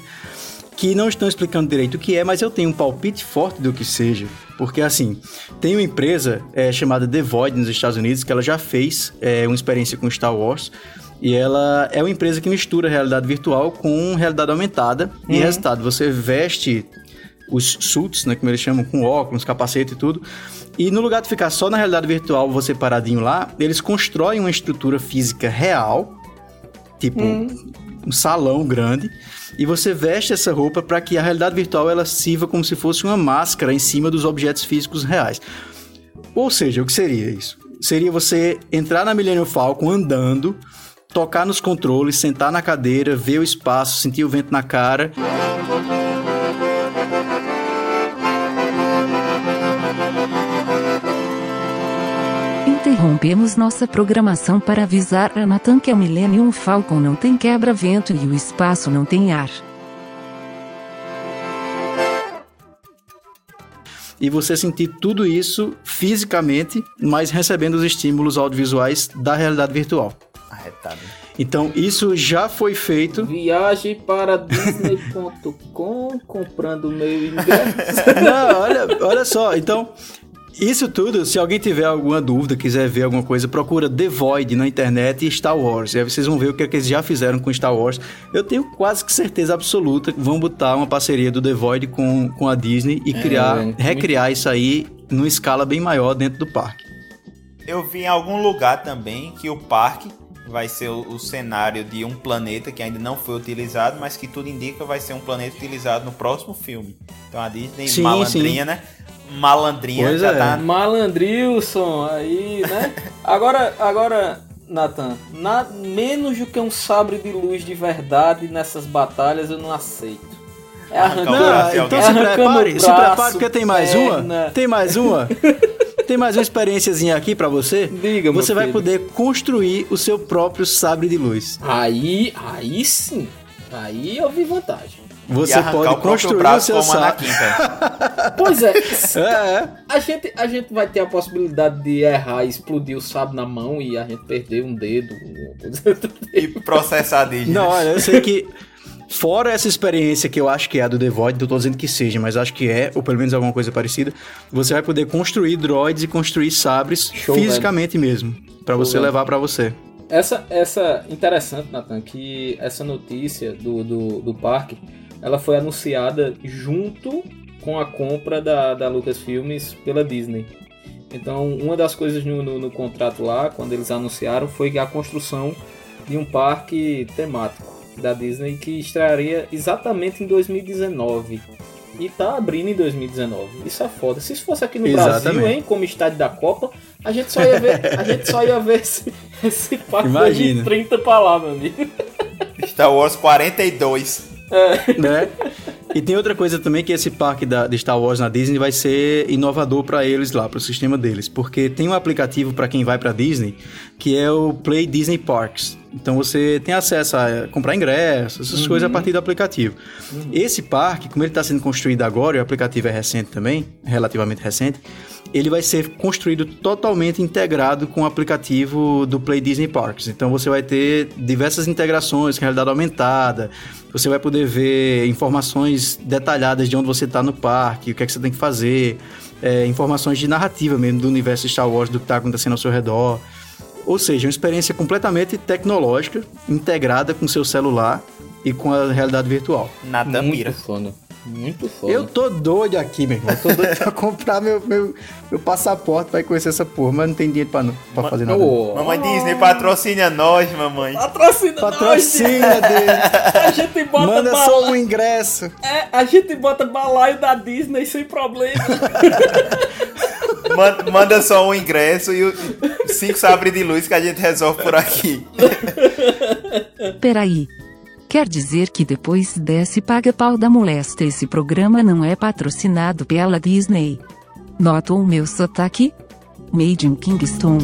que não estão explicando direito o que é, mas eu tenho um palpite forte do que seja. Porque, assim, tem uma empresa é, chamada The Void nos Estados Unidos que ela já fez é, uma experiência com Star Wars. E ela é uma empresa que mistura realidade virtual com realidade aumentada. Uhum. E resultado, você veste os suits, né, como eles chamam, com óculos, capacete e tudo. E no lugar de ficar só na realidade virtual, você paradinho lá, eles constroem uma estrutura física real, tipo uhum. Um salão grande, e você veste essa roupa para que a realidade virtual ela sirva como se fosse uma máscara em cima dos objetos físicos reais. Ou seja, o que seria isso? Seria você entrar na Millennium Falcon andando tocar nos controles, sentar na cadeira, ver o espaço, sentir o vento na cara.
Interrompemos nossa programação para avisar a Nathan que o Millennium Falcon não tem quebra-vento e o espaço não tem ar.
e você sentir tudo isso fisicamente, mas recebendo os estímulos audiovisuais da realidade virtual.
Arretado.
Então, isso já foi feito.
Viagem para disney.com comprando meu ingresso.
Não, olha, olha só. Então, isso tudo, se alguém tiver alguma dúvida, quiser ver alguma coisa, procura The Void na internet e Star Wars. E aí vocês vão ver o que, é que eles já fizeram com Star Wars. Eu tenho quase que certeza absoluta que vão botar uma parceria do The Void com, com a Disney e criar,
É,
recriar isso aí numa escala bem maior dentro do parque.
Eu vi em algum lugar também que o parque vai ser o, o cenário de um planeta que ainda não foi utilizado, mas que tudo indica vai ser um planeta utilizado no próximo filme. Então a Disney
Sim,
malandrinha, né? Malandrinha
Pois
já
é.
tá.
Malandrilson, aí, né? Agora, agora, Nathan, na, menos do que um sabre de luz de verdade nessas batalhas eu não aceito. É arrancando,
Não,
alguém.
então se
Arrancando
prepare, se
braço,
prepare porque tem mais
perna.
uma. Tem mais uma. Tem mais uma experiênciazinha aqui pra você.
Diga, meu
Você vai
filho.
poder construir o seu próprio sabre de luz.
Aí, aí sim. Aí eu vi vantagem.
Você pode
o
construir o
braço
seu
cara.
Pois é,
É, é.
a gente, a gente vai ter a possibilidade de errar e explodir o sabre na mão e a gente perder um dedo.
E processar Disney.
Não, olha, eu sei que. Fora essa experiência que eu acho que é a do The Void, não tô dizendo que seja, mas acho que é, ou pelo menos alguma coisa parecida, você vai poder construir droids e construir sabres
Show,
fisicamente mesmo, pra você
velho.
levar pra você.
Essa, essa interessante, Nathan, que essa notícia do, do, do parque, ela foi anunciada junto com a compra da, da Lucasfilmes pela Disney. Então, uma das coisas no, no, no contrato lá, quando eles anunciaram, foi a construção de um parque temático da Disney que estrearia exatamente em 2019. E tá abrindo em 2019. Isso é foda. Se isso fosse aqui no Brasil,
Exatamente.
hein, como estádio da Copa, a gente só ia ver, a gente só ia ver esse, esse parque
Imagina.
de 30 pra lá, meu amigo.
Star Wars 42.
Né? E tem outra coisa também que esse parque da, de Star Wars na Disney vai ser inovador pra eles lá, pro sistema deles, porque tem um aplicativo pra quem vai pra Disney que é o Play Disney Parks. Então você tem acesso a comprar ingressos, essas coisas a partir do aplicativo. Esse parque, como ele está sendo construído agora, e o aplicativo é recente também, relativamente recente, ele vai ser construído totalmente integrado com o aplicativo do Play Disney Parks. Então você vai ter diversas integrações, realidade aumentada, você vai poder ver informações detalhadas de onde você está no parque, o que é que você tem que fazer, é, informações de narrativa mesmo do universo Star Wars, do que está acontecendo ao seu redor. Ou seja, uma experiência completamente tecnológica, integrada com seu celular e com a realidade virtual.
Natan
Muito
Mira.
foda. Muito foda.
Eu tô doido aqui, meu irmão. Eu tô doido pra comprar meu, meu, meu passaporte pra conhecer essa porra, mas não tem dinheiro pra, não, pra fazer nada.
Ô,
Mamãe Disney patrocina nós, mamãe.
Patrocina
Patrocina
nós, A gente bota
Manda
bala-
só um ingresso.
É, a gente bota balaio da Disney sem problema.
Manda, manda só um ingresso e o- cinco sabres de luz que a gente resolve por aqui.
Peraí. Quer dizer que depois desse paga-pau da molesta esse programa não é patrocinado pela Disney? Notou o meu sotaque? Made in Kingston.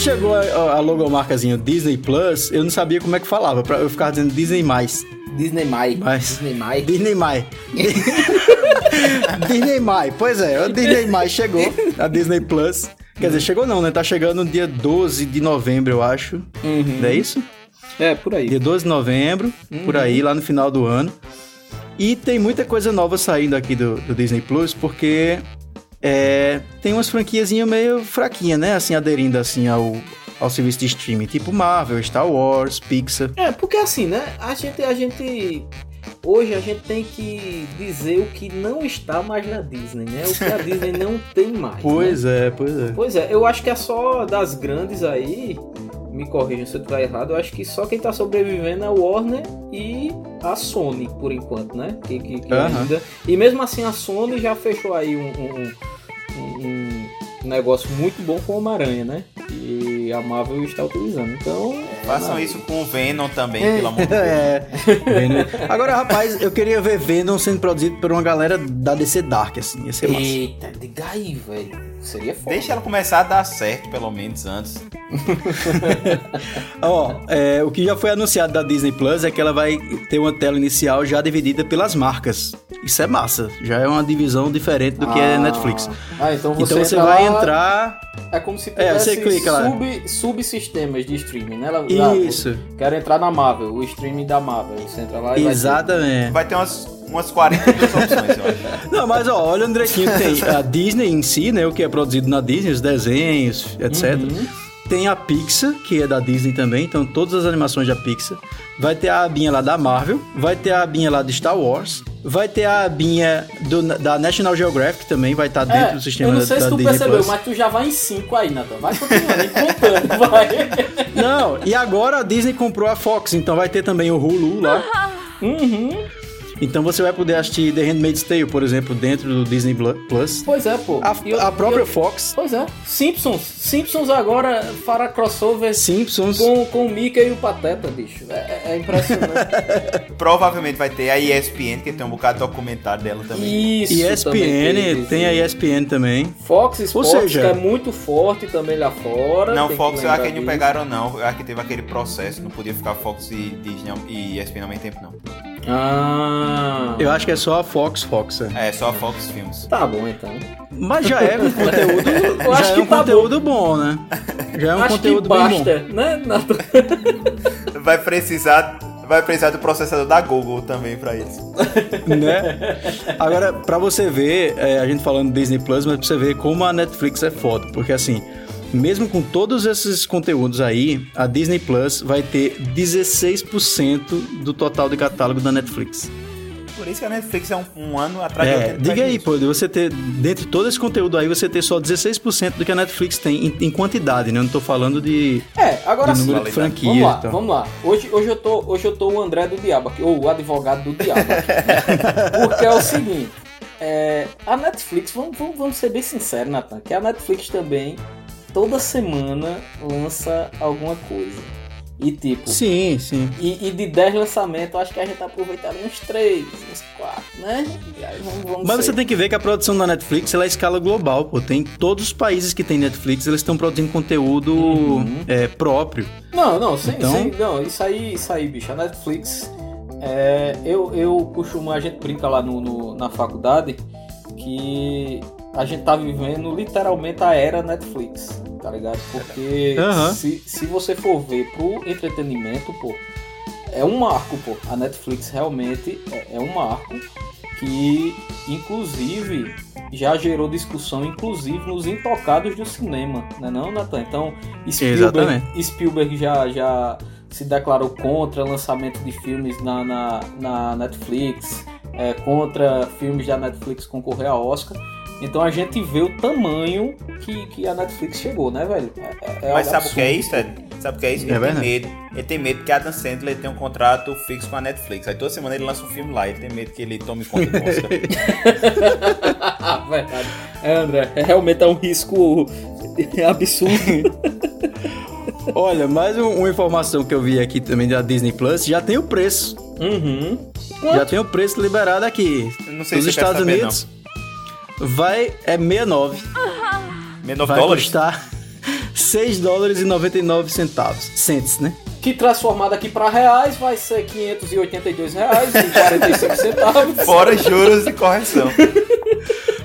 Chegou a, a logomarcazinha Disney Plus, eu não sabia como é que falava. pra- Eu ficava dizendo Disney mais.
Disney Mai.
Mas-
Disney Mai.
Disney mais. Disney mais. Pois é, o Disney mais chegou. A Disney Plus. Quer dizer, chegou não, né? Tá chegando no dia 12 de novembro, eu acho. Não é isso?
É, por aí.
Dia 12 de novembro, por aí, lá no final do ano. E tem muita coisa nova saindo aqui do, do Disney Plus, porque é, tem umas franquiazinhas meio fraquinhas, né? Assim, aderindo assim ao, ao serviço de streaming, tipo Marvel, Star Wars, Pixar.
É, porque assim, né? A gente, a gente hoje a gente tem que dizer o que não está mais na Disney, né? O que a Disney não tem mais.
Pois
né?
é, pois é.
Pois é, eu acho que é só das grandes aí. Me corrijam se eu estiver errado. Eu acho que só quem tá sobrevivendo é o Warner e a Sony, por enquanto, né? Que, que, que
Aham.
ainda. E mesmo assim a Sony já fechou aí um, um- um- um negócio muito bom com o Homem-Aranha, né? E a Marvel está utilizando. Então.
Façam
é,
isso com o Venom também,
É.
pelo amor de Deus.
É. Agora, rapaz, eu queria ver Venom sendo produzido por uma galera da DC Dark, assim. Ia ser massa.
Eita, diga aí, velho. Seria foda.
Deixa ela começar a dar certo, pelo menos, antes.
Ó, é, o que já foi anunciado da Disney Plus é que ela vai ter uma tela inicial já dividida pelas marcas. Isso é massa. Já é uma divisão diferente do que é
Ah.
Netflix.
Ah, então você,
então você
entra
vai
lá,
entrar.
É como se
É,
tivesse
clica lá.
sub, subsistemas de streaming, né? Lá- lá,
Isso,
Quero entrar na Marvel, o streaming da Marvel. Você entra lá e vai
exatamente.
Vai ter umas, umas 42 opções, eu acho.
Não, mas ó, olha direitinho, tem a Disney em si, né? O que é produzido na Disney, os desenhos, etc.
Uhum.
Tem a Pixar, que é da Disney também, então todas as animações da Pixar. Vai ter a abinha lá da Marvel, vai ter a abinha lá de Star Wars, vai ter a abinha do- da National Geographic também, vai estar dentro
É,
do sistema
eu não
da,
sei
da
se tu
Disney
percebeu,
Plus.
mas tu já vai em 5 aí, Nathan. Vai continuando, e contando, vai.
Não, e agora a Disney comprou a Fox, então vai ter também o Hulu lá.
Uhum.
Então você vai poder assistir The Handmaid's Tale, por exemplo, dentro do Disney Plus.
Pois é, pô.
A,
eu-
a própria
eu-
Fox,
Pois é. Simpsons. Simpsons agora fará crossover
Simpsons,
com, com o Mickey e o Pateta, bicho. É, é- é impressionante.
Provavelmente vai ter a ESPN, que tem um bocado de documentário dela também.
Isso.
ESPN,
também
tem a ESPN também.
Fox Sports,
seja-
que é muito forte também lá fora.
Não, Fox eu
lembrar
acho que não
disso.
pegaram não. Eu acho que teve aquele processo, não podia ficar Fox e Disney e ESPN ao mesmo tempo não.
Ah.
Eu acho que é só a Fox Fox. é.
É, só a Fox Films.
Tá bom, então.
Mas já é um conteúdo,
Eu
já
acho
é
que
um
tá
conteúdo bom. né? Já é um
Acho
conteúdo
que
bem
basta, né? Nathan?
Vai precisar, vai precisar do processador da Google também pra isso.
bom, né? Agora, pra você ver, é, a gente falando Disney Plus, mas pra você ver como a Netflix é foda, porque assim, mesmo com todos esses conteúdos aí, a Disney Plus vai ter 16% do total de catálogo da Netflix.
Por isso que a Netflix é um, um ano atrás
É, diga aí, pô, de você ter, dentro de todo esse conteúdo aí, você ter só 16% do que a Netflix tem em, em quantidade, né? Eu não tô falando de,
É, agora
de
sim.
número de
Vamos
franquias
Vamos lá,
e tal.
vamos lá. Hoje, hoje, eu tô, hoje eu tô o André do Diabo aqui, ou o advogado do Diabo aqui. Porque é o seguinte, é, a Netflix, vamos, vamos, vamos ser bem sinceros, Nathan, que a Netflix também, toda semana, lança alguma coisa. E tipo,
Sim, sim.
e, e de 10 lançamentos, acho que a gente tá aproveitando uns 3, uns 4, né? Vamos, vamos
Mas você tem que ver que a produção da Netflix ela é a escala global, pô. Tem todos os países que tem Netflix, eles estão produzindo conteúdo
Uhum.
é, próprio.
Não, não, sim,
Então-
sim, não, isso aí, isso aí, bicho. A Netflix, é, eu, eu costumo, a gente brinca lá no, no- na faculdade que a gente tá vivendo literalmente a era Netflix, tá ligado? Porque
Aham.
se, se você for ver pro entretenimento, pô, é um marco, pô. A Netflix realmente é, é um marco que, inclusive, já gerou discussão, inclusive, nos intocados do cinema, né não, Natan? Então, Spielberg,
Exatamente.
Spielberg já, já se declarou contra lançamento de filmes na, na, na Netflix, é, contra filmes da Netflix concorrer a Oscar. Então a gente vê o tamanho que, que a Netflix chegou, né, velho? É- é
Mas
algo
sabe o que é
absurdo.
isso, Ed? Sabe o que é isso?
É
Ele tem
verdade.
medo. Ele tem medo que Adam Sandler tem um contrato fixo com a Netflix. Aí toda semana ele lança um filme lá. Ele tem medo que ele tome conta do Oscar.
Verdade. É, André, é, realmente é um risco absurdo.
Olha, mais um- uma informação que eu vi aqui também da Disney Plus, já tem o preço.
uhum.
Já tem o preço liberado aqui.
Eu não sei
Nos
se
Estados
saber,
Unidos vai é 69.
Menos 9
vai
dólares?
custar 6 dólares e 99 centavos. Cents, né?
Que transformado aqui para reais vai ser 582 reais e 45 centavos.
Fora juros e correção.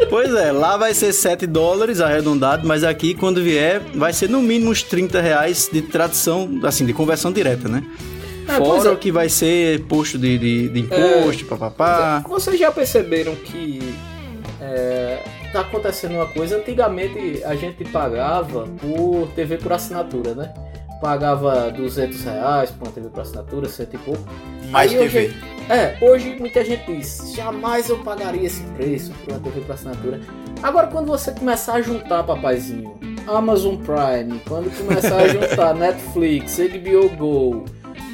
Pois é, lá vai ser 7 dólares arredondado, mas aqui quando vier vai ser no mínimo uns 30 reais de tradução, assim, de conversão direta, né?
É,
Fora
é.
o que vai ser posto de, de, de imposto, papapá.
Vocês já perceberam que é, tá acontecendo uma coisa? Antigamente a gente pagava por TV por assinatura, né? Pagava 200 reais por uma TV por assinatura, cento e pouco.
Mais
Aí
TV.
Hoje, é, hoje muita gente diz, jamais eu pagaria esse preço por uma TV por assinatura. Agora quando você começar a juntar, papazinho, Amazon Prime, quando começar a juntar Netflix, HBO Go,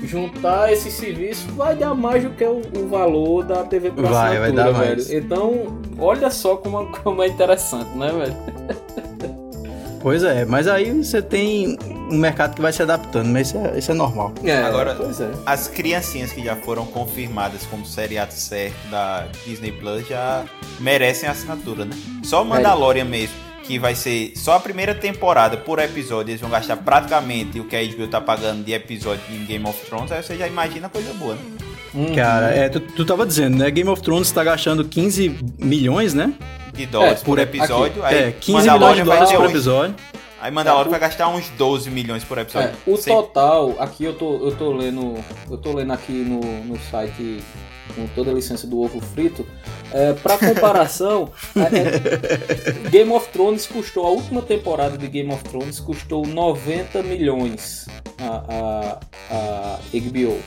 juntar esse serviço, vai dar mais do que o, o valor da TV por
Vai, vai dar
velho.
mais.
Então, olha só como, como é interessante, né, velho?
Pois é, mas aí você tem um mercado que vai se adaptando, mas isso é, isso é normal.
É,
Agora-
pois é.
As criancinhas que já foram confirmadas como seriado certo da Disney Plus já merecem assinatura, né? Só o Mandalorian mesmo, que vai ser só a primeira temporada por episódio, eles vão gastar praticamente o que a HBO tá pagando de episódio em Game of Thrones, aí você já imagina coisa boa, né?
Uhum.
Cara, é, tu, tu tava dizendo, né? Game of Thrones tá gastando 15 milhões, né?
De dólares
É,
por
por-
episódio, aí
é, 15
Mandalorian
milhões de dólares por episódio.
Aí Mandalorian
É, o-
vai gastar uns 12 milhões por episódio.
É, o
Sem-
total, aqui eu tô, eu tô lendo. Eu tô lendo aqui no, no site com toda a licença do ovo frito. É, para comparação, é, é, Game of Thrones custou, a última temporada de Game of Thrones custou 90 milhões a, a, a HBO.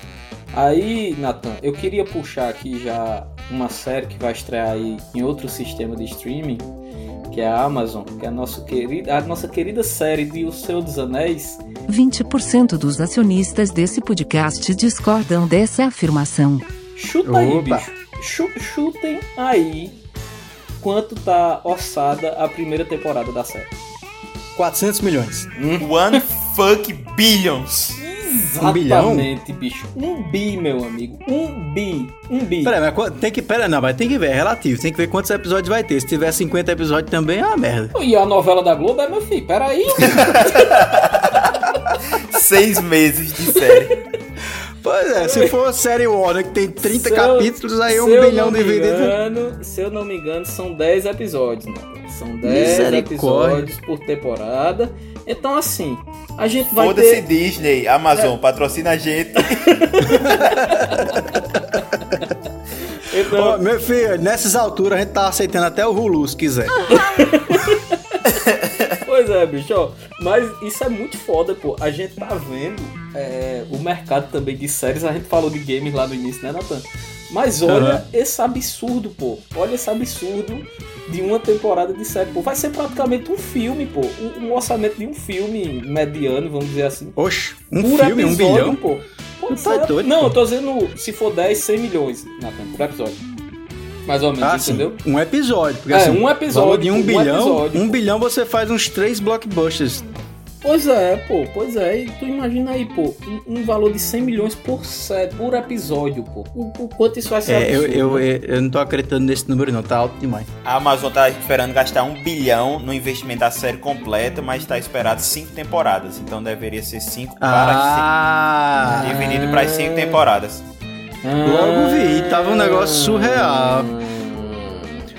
Aí, Nathan, eu queria puxar aqui já uma série que vai estrear aí em outro sistema de streaming, que é a Amazon, que é a nossa querida, a nossa querida série de O Senhor dos Anéis.
20% dos acionistas desse podcast discordam dessa afirmação.
Chuta aí,
Opa.
bicho. Chu- chutem aí quanto tá orçada a primeira temporada da série.
400 milhões.
One fuck billions.
Um bilhão?
Exatamente, bicho. Um bi, meu amigo. Um bi. Um bi.
Pera, mas tem que. Pera, não, mas tem que ver, é relativo. Tem que ver quantos episódios vai ter. Se tiver 50 episódios também é uma merda.
E a novela da Globo é, meu filho, peraí.
Seis meses de série.
Pois é, se for série Warner que tem 30
Se eu-
capítulos, aí é um bilhão dividido.
engano, se eu não me engano, são 10 episódios, né? São 10
Misericórdia.
episódios por temporada. Então, assim, a gente vai
Foda-se
ter...
Disney, Amazon, patrocina a gente.
Então,
meu filho, nessas alturas a gente tá aceitando até o Hulu, se quiser.
Pois é, bicho, ó. Mas isso é muito foda, pô. A gente tá vendo é, o mercado também de séries. A gente falou de games lá no início, né, Nathan? Mas olha
Aham.
esse absurdo, pô. Olha esse absurdo de uma temporada de série, pô. Vai ser praticamente um filme, pô. Um, um orçamento de um filme mediano, vamos dizer assim.
Oxe, um
por
filme, um
episódio,
bilhão?
pô. Pois
tá doido,
Não,
pô.
eu tô dizendo se for 10, 100 milhões, Nathan, por episódio. Mais ou menos,
Ah, sim.
entendeu?
Um episódio. Porque,
É,
assim,
um episódio,
valor de um,
um
bilhão,
episódio.
um bilhão você faz uns três blockbusters.
Pois é, pô, pois é. E tu imagina aí, pô, um, um valor de 100 milhões por, set, por episódio, pô. O, o quanto isso vai ser
É, eu,
absurdo,
eu,
né?
eu, eu não tô acreditando nesse número não, tá alto demais.
A Amazon tá esperando gastar um bilhão no investimento da série completa, mas tá esperado cinco temporadas. Então deveria ser cinco para
Ah,
cinco, dividido para as cinco temporadas.
logo vi, tava um negócio surreal.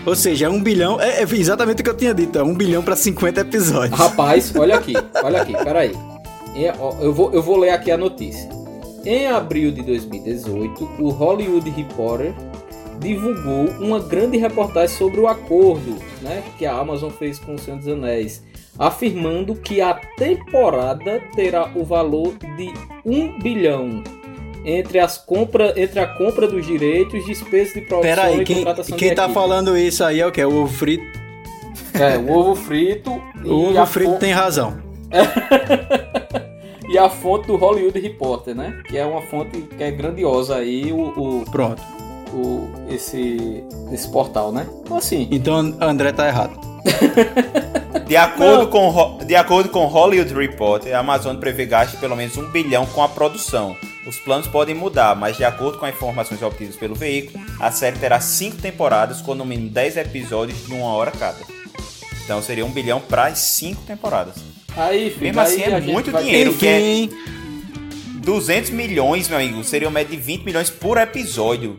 Ou seja, um bilhão, é, é exatamente o que eu tinha dito, é um bilhão pra 50 episódios.
Rapaz, olha aqui, olha aqui, peraí. Eu vou, eu vou ler aqui a notícia. Em abril de 2018, o Hollywood Reporter divulgou uma grande reportagem sobre o acordo né, que a Amazon fez com o Senhor dos Anéis, afirmando que a temporada terá o valor de 1 bilhão entre, as compra, entre a compra dos direitos, despesas de produção
Pera aí,
e
quem,
contratação
quem
de
tá
equipe.
falando isso aí é o que? O ovo frito?
É, o ovo frito e
O ovo
a
frito
fo-
tem razão.
e a fonte do Hollywood Reporter, né? Que é uma fonte que é grandiosa aí, o, o,
Pronto.
o- esse, esse portal, né? Então assim,
Então André tá errado.
De acordo,
Não.
com, de acordo com Hollywood Reporter, a Amazon prevê gasto de pelo menos um bilhão com a produção. Os planos podem mudar, mas de acordo com as informações obtidas pelo veículo, a série terá cinco temporadas com no mínimo 10 episódios de uma hora cada. Então seria um bilhão para as cinco temporadas.
aí, filho,
Mesmo
aí
assim, é muito dinheiro. que é-
Enfim,
200 milhões, meu amigo, seria uma média de 20 milhões por episódio.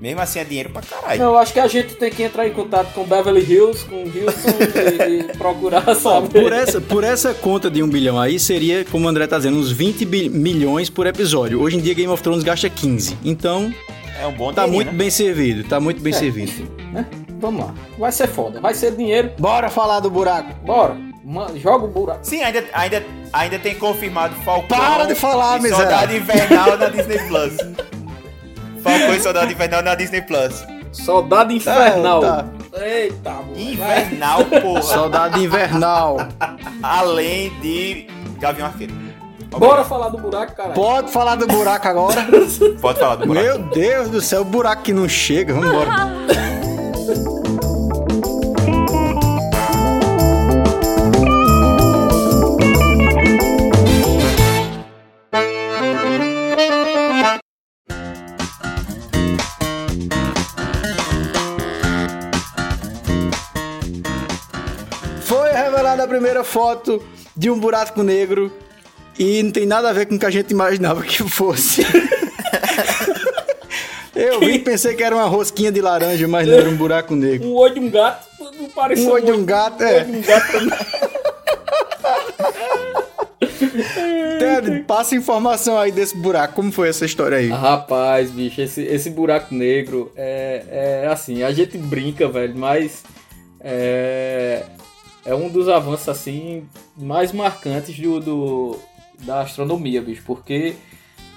Mesmo assim é dinheiro pra caralho.
Não, eu acho que a gente tem que entrar em contato com Beverly Hills, com Houston e, e procurar saber.
por essa, por essa conta de um bilhão aí, seria, como o André tá dizendo, uns 20 bi- milhões por episódio. Hoje em dia Game of Thrones gasta 15. Então,
É um bom
tá
dinheirinho,
muito
né?
bem servido, tá muito bem
É,
servido.
enfim, né? Vamos lá. Vai ser foda. Vai ser dinheiro.
Bora falar do buraco.
Bora. Ma- Joga o buraco.
Sim, ainda, ainda, ainda tem confirmado Falcão
Para de falar,
e
miserável.
Soldado Invernal na Disney Plus. Falcão e Soldado Invernal na Disney Plus.
Soldado Infernal.
tá.
Eita, mano.
Invernal, porra.
Soldado Invernal.
Além de Gavião Arqueiro.
Bora falar do buraco, caralho.
Pode falar do buraco agora?
Pode falar do buraco.
Meu Deus do céu, o buraco que não chega. Vamos embora. primeira foto de um buraco negro e não tem nada a ver com o que a gente imaginava que fosse. Eu vi e pensei que era uma rosquinha de laranja, mas não era um buraco negro.
Um olho de um gato não parece
Um olho de um gato,
Um
é.
olho de um gato.
Ted, passa informação aí desse buraco. Como foi essa história aí?
Rapaz, bicho, esse, esse buraco negro é, é assim, a gente brinca, velho, mas é, é um dos avanços assim mais marcantes do, do- da astronomia, bicho, porque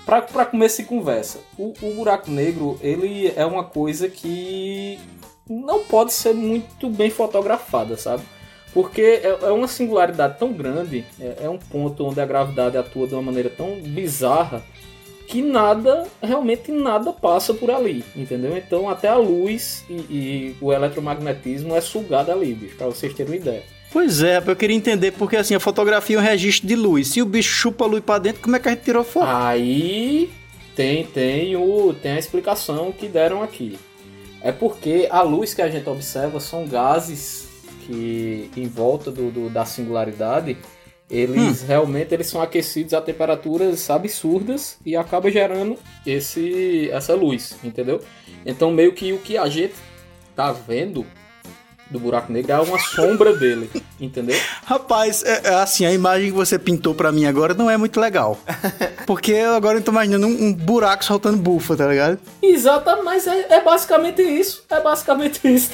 pra começo de conversa, o, o buraco negro ele é uma coisa que não pode ser muito bem fotografada, sabe? Porque é, é uma singularidade tão grande, é, é um ponto onde a gravidade atua de uma maneira tão bizarra que nada, realmente nada passa por ali, entendeu? Então até a luz e, e o eletromagnetismo é sugado ali, bicho, pra vocês terem uma ideia.
Pois é, eu queria entender, porque assim, a fotografia é um registro de luz. Se o bicho chupa a luz pra dentro, como é que a gente tirou foto?
Aí tem, tem, o, tem a explicação que deram aqui. É porque a luz que a gente observa são gases que em volta do, do- da singularidade eles realmente eles são aquecidos a temperaturas absurdas e acaba gerando esse essa luz, entendeu? Então meio que o que a gente tá vendo do buraco negro é uma sombra dele, entendeu?
Rapaz, é, é assim, a imagem que você pintou pra mim agora não é muito legal. Porque eu agora eu tô imaginando um, um buraco soltando bufa, tá ligado?
Exatamente, mas é, é basicamente isso. É basicamente isso.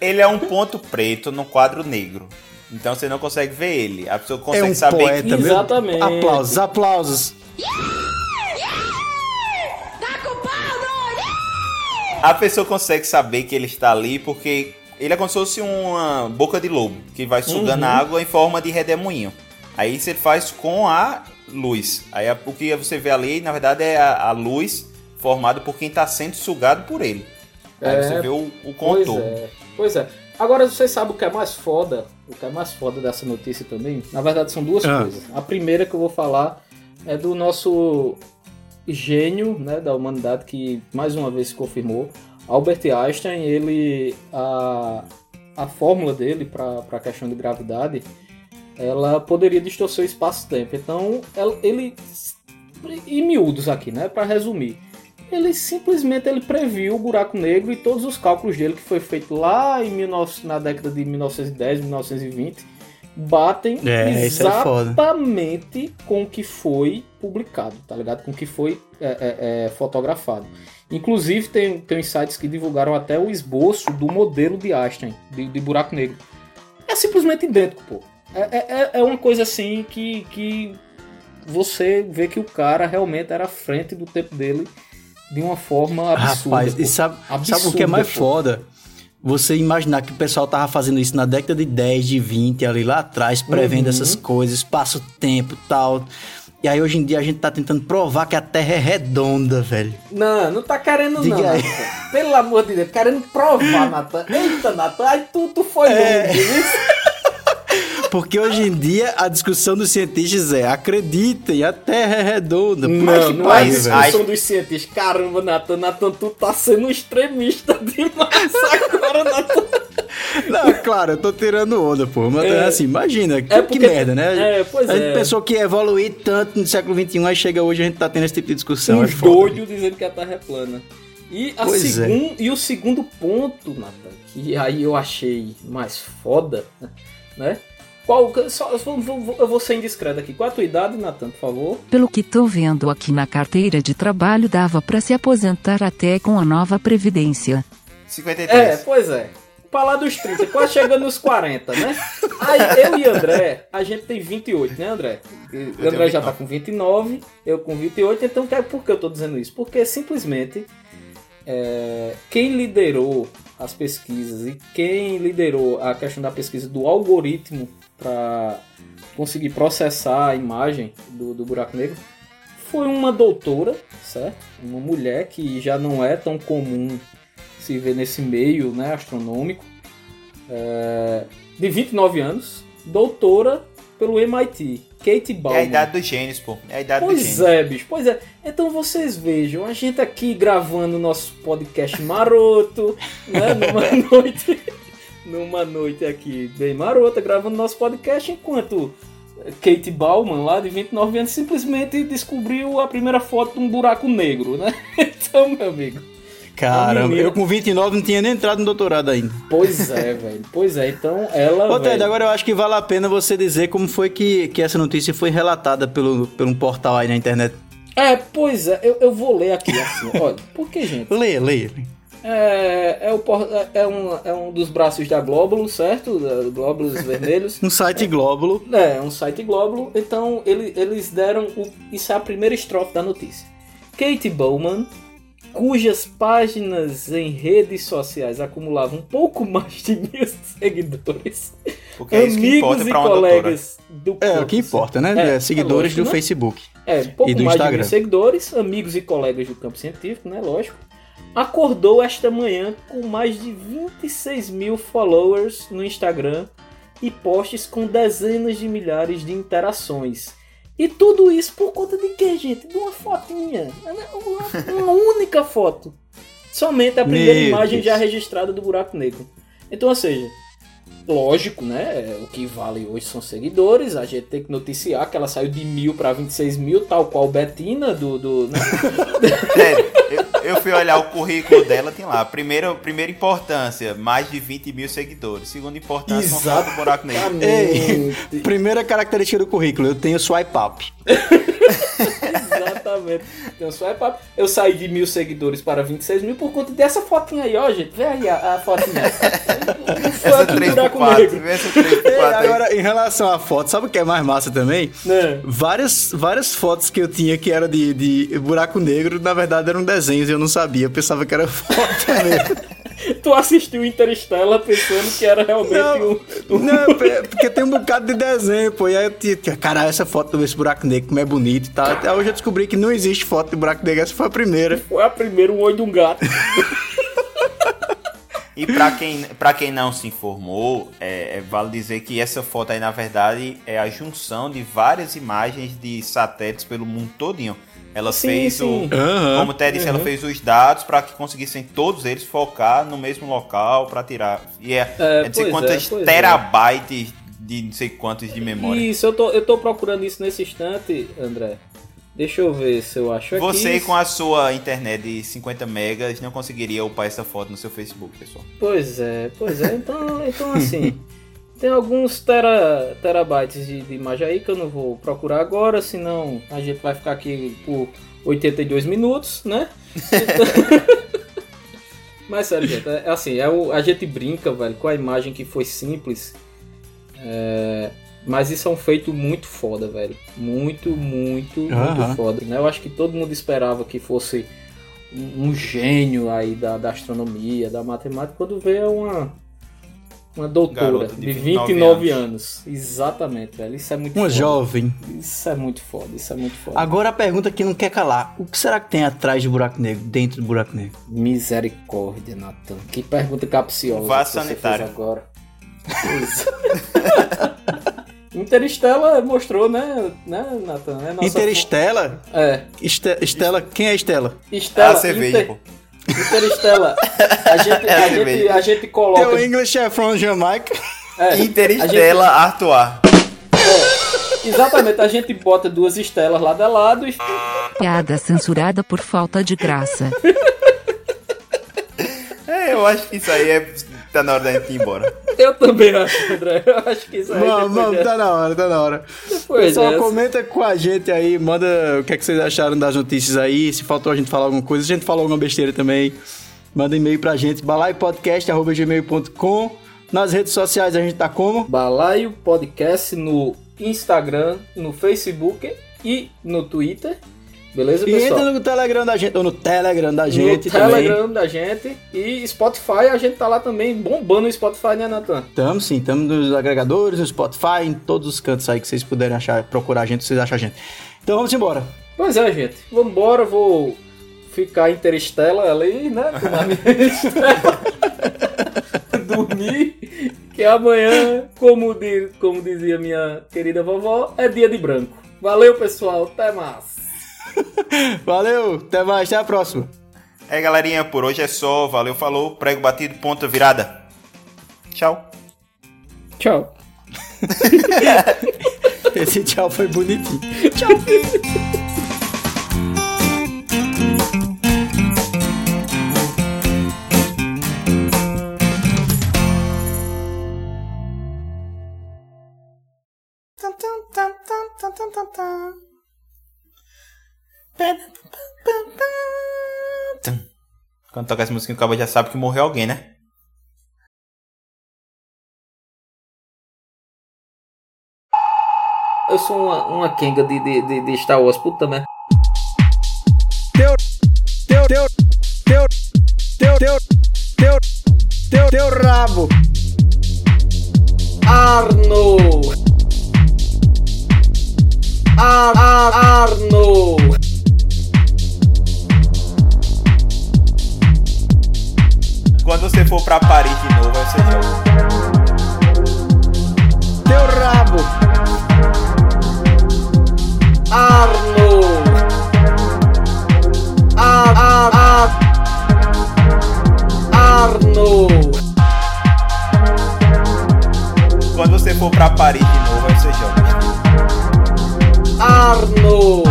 Ele é um ponto preto no quadro negro. Então você não consegue ver ele. A pessoa
é
consegue
um
saber
poeta,
que...
Exatamente.
Aplausos, aplausos.
A pessoa consegue saber que ele está ali porque ele é como se fosse uma boca de lobo que vai sugando
Uhum.
a água em forma de redemoinho. Aí ele faz com a luz. Aí a- o que você vê ali, na verdade, é a, a luz formada por quem está sendo sugado por ele. Aí
É,
você vê o, o
Pois
contorno.
é. Pois é. Agora vocês sabem o que é mais foda? O que é mais foda dessa notícia também? Na verdade são duas
Ah.
coisas. A primeira que eu vou falar é do nosso gênio né, da humanidade que mais uma vez se confirmou. Albert Einstein, ele a, a fórmula dele para a questão de gravidade, ela poderia distorcer o espaço-tempo. Então, ela- ele em miúdos aqui, né, para resumir, ele simplesmente ele previu o buraco negro e todos os cálculos dele que foi feito lá em 19, na década de 1910, 1920 batem
É, é
exatamente com o que foi publicado, tá ligado? Com o que foi é, é, é, fotografado. Inclusive tem, tem sites que divulgaram até o esboço do modelo de Einstein, de, de buraco negro. É simplesmente idêntico, pô. É, é, é- é uma coisa assim que, que você vê que o cara realmente era à frente do tempo dele de uma forma absurda.
Rapaz,
pô.
e sabe, sabe o que é
Absurda,
mais
pô.
foda? Você imaginar que o pessoal tava fazendo isso na década de 10, de 20, ali lá atrás, prevendo
Uhum.
essas coisas, espaço, tempo tal. E aí hoje em dia a gente tá tentando provar que a Terra é redonda, velho.
Não, não tá querendo
Diga
não,
aí.
Pelo amor de Deus, querendo provar, Natan. Eita, Natan, aí tu, tu foi
É.
longe, viu?
Porque hoje em dia a discussão dos cientistas é acreditem, a Terra é redonda.
Não,
que
não é
pariu,
discussão dos cientistas. Caramba, Natan, Natan, tu tá sendo um extremista demais agora, Natan.
Não, claro, eu tô tirando onda, pô. Mas
É.
assim, imagina, que,
É
que
porque-
merda, né?
é, pois
a gente
é.
pensou que ia evoluir tanto no século XXI, aí chega hoje a gente tá tendo esse tipo de discussão. é
Uns
foda.
doidos dizendo que a Terra é plana. E, a
é.
segun- e o segundo ponto, Natan, que aí eu achei mais foda, né? Qual, só, eu vou- vou- eu vou ser indiscreto aqui. Qual a tua idade, Natan, por favor?
Pelo que tô vendo aqui na carteira de trabalho, dava pra se aposentar até com a nova previdência.
53.
É, pois é. Pra lá dos 30, quase chegando nos 40, né? Aí eu e André, a gente tem 28, né, André?
Tenho
André já tá
29.
com 29, eu com 28, então que- por que eu tô dizendo isso? Porque simplesmente é, quem liderou as pesquisas e quem liderou a questão da pesquisa do algoritmo para conseguir processar a imagem do, do buraco negro foi uma doutora, certo? Uma mulher que já não é tão comum se ver nesse meio né, astronômico, é, de 29 anos, doutora pelo MIT, Kate Bauman.
É a idade dos gênios, pô. É a idade
pois
dos gênios.
é, bicho. Pois é. Então vocês vejam, a gente aqui gravando nosso podcast maroto, né? Numa noite. Numa noite aqui bem marota, gravando nosso podcast, enquanto Kate Bauman, lá de 29 anos, simplesmente descobriu a primeira foto de um buraco negro, né? Então, meu amigo.
Caramba, eu com 29 não tinha nem entrado no doutorado ainda.
Pois é, velho. Pois é, então ela.
Ô, Ted, agora eu acho que vale a pena você dizer como foi que, que essa notícia foi relatada pelo, pelo um portal aí na internet.
É, pois é, eu, eu vou ler aqui assim. Olha, porque, gente,
Leia, leia.
É, é, o, por- é, um, é um dos braços da Glóbulo, certo? Da Glóbulos Vermelhos.
Um site Glóbulo.
É, um site Glóbulo. Então, ele- eles deram. O, isso é a primeira estrofe da notícia. Kate Bowman, cujas páginas em redes sociais acumulavam um pouco mais de mil seguidores.
Porque é isso que importa
amigos e colegas do
É, o que importa, né?
É,
É, seguidores
lógico,
do
né?
Facebook.
É, pouco
E do
mais de
Instagram.
mil seguidores, amigos e colegas do campo científico, né? Lógico. Acordou esta manhã com mais de 26 mil followers no Instagram e posts com dezenas de milhares de interações. E tudo isso por conta de quê, gente? De uma fotinha. Uma, uma única foto. Somente a primeira
Meu
imagem
Deus.
já registrada do buraco negro. Então, ou seja, lógico, né? O que vale hoje são seguidores. A gente tem que noticiar que ela saiu de mil para 26 mil, tal qual Betina do. do... Né?
é, eu, eu, fui olhar o currículo dela, tem lá. primeira primeira importância, mais de 20 mil seguidores. Segunda importância, Exato. um buraco negro.
Ei, primeira característica do currículo, eu tenho swipe up.
Exatamente. Então, swipe up. Eu saí de mil seguidores para 26 mil por conta dessa fotinha aí, ó, gente. Vê aí a, a fotinha.
Essa 3
Agora, em relação à foto, sabe o que é mais massa também?
É.
Várias, várias fotos que eu tinha que era de, de buraco negro, na verdade eram desenhos e eu não sabia. Eu pensava que era foto mesmo.
tu assistiu Interestela pensando que era realmente
não,
um, um...
Não, é porque tem um bocado de desenho, pô. E aí eu tinha, caralho, essa foto desse buraco negro, como é bonito e tal. Até hoje eu descobri que não existe foto de buraco negro, essa foi a primeira.
Foi a primeira, o olho de um gato.
E pra quem, pra quem não se informou, é, é, vale dizer que essa foto aí, na verdade, é a junção de várias imagens de satélites pelo mundo todinho. Ela
Sim,
fez
sim.
o.
Aham.
Como o Ted disse, ela fez os dados para que conseguissem todos eles focar no mesmo local para tirar. E é,
É,
é não sei quantas
é, é.
terabytes de não sei quantos de memória.
Isso, eu tô, eu tô procurando isso nesse instante, André. Deixa eu ver se eu acho aqui.
Você com a sua internet de 50 megas não conseguiria upar essa foto no seu Facebook, pessoal.
Pois é, pois é. Então, então assim, tem alguns tera, terabytes de, de imagem aí que eu não vou procurar agora, senão a gente vai ficar aqui por 82 minutos, né? Então- Mas sério, gente, é assim, é o, a gente brinca, velho, com a imagem que foi simples. É, mas isso é um feito muito foda, velho. Muito, muito, muito foda. Né? Eu acho que todo mundo esperava que fosse um, um gênio aí da, da astronomia, da matemática, quando vê uma, uma doutora de
de
29,
29
anos. Exatamente, velho. Isso é muito
Uma
foda.
jovem.
Isso é muito foda, isso é muito foda.
Agora a pergunta que não quer calar: o que será que tem atrás do buraco negro, dentro do buraco negro?
Misericórdia, Natan. Que pergunta capciosa você
sanitário.
fez agora. Pois. Interstellar mostrou, né, né Natan? É nossa
Interestela?
fo- É.
Este- Estela, quem é Estela?
Estela,
Ah, cerveja,
Inter-
pô.
Interstellar. A gente,
É
a
a
gente, a gente coloca.
Teu English é from Jamaica.
é,
Interestela Artois.
gente- exatamente, a gente bota duas estelas lado a lado e.
Piada censurada por falta de graça.
É, eu acho que isso aí é. Tá na hora da gente ir embora.
Eu também acho, André. Eu acho que isso aí.
Vamos,
depois
vamos,
dessa-
tá na hora, tá na hora.
depois
Pessoal,
dessa-
comenta com a gente aí, manda o que, é que vocês acharam das notícias aí. Se faltou a gente falar alguma coisa, se a gente falou alguma besteira também, manda e-mail pra gente, balaiopodcast.gmail.com. Nas redes sociais a gente tá como?
Balaio Podcast no Instagram, no Facebook e no Twitter. Beleza,
E
pessoal?
entra no Telegram da gente, ou no Telegram da gente
no
também.
Telegram da gente e Spotify, a gente tá lá também bombando o Spotify, né, Natan?
Estamos sim, estamos nos agregadores, no Spotify, em todos os cantos aí que vocês puderem achar, procurar a gente, vocês acham a gente. Então vamos embora.
Pois é, gente. Vamos embora, vou ficar interestela ali, né? Tomar minha estrela. Dormir. Que amanhã, como, di- como dizia minha querida vovó, é dia de branco. Valeu, pessoal. Até mais.
Valeu, até mais, até a próxima.
É, galerinha, por hoje é só. Valeu, falou. Prego batido, ponta virada. Tchau.
Tchau.
Esse tchau foi bonitinho.
Quando toca essa música, o cabo já sabe que morreu alguém, né?
Eu sou uma, uma Kenga de, de, de, de Star Wars, puta merda.
Teu, teu, teu, teu, teu, teu, teu, teu, teu rabo.
Arno! Ar, ar, Arno!
Quando você for pra Paris de novo, aí você joga.
Teu rabo.
Arno! Ar, ar, ar, Arno!
Quando você for pra Paris de novo, aí você joga.
Arno!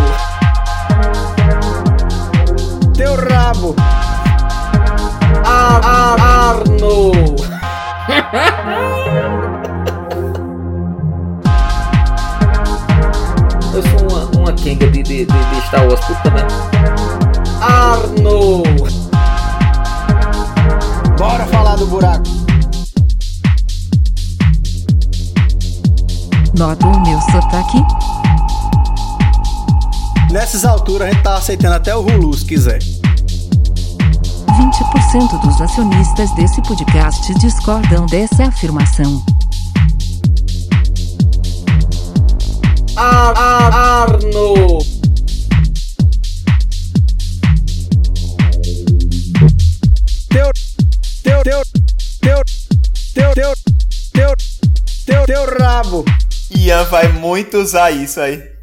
Teu rabo.
Ar, ar, Arno! Eu sou uma, uma Kenga de, de, de, de Star Wars, puta merda. Arno!
Bora falar do buraco.
Nota o meu sotaque?
Nessas alturas a gente tá aceitando até o Hulu se quiser.
20% dos acionistas desse podcast discordam dessa afirmação.
Ar, ar, Arno!
Teu, teu, teu, teu, teu, teu, teu, teu, teu rabo.
Ian vai muito usar isso aí.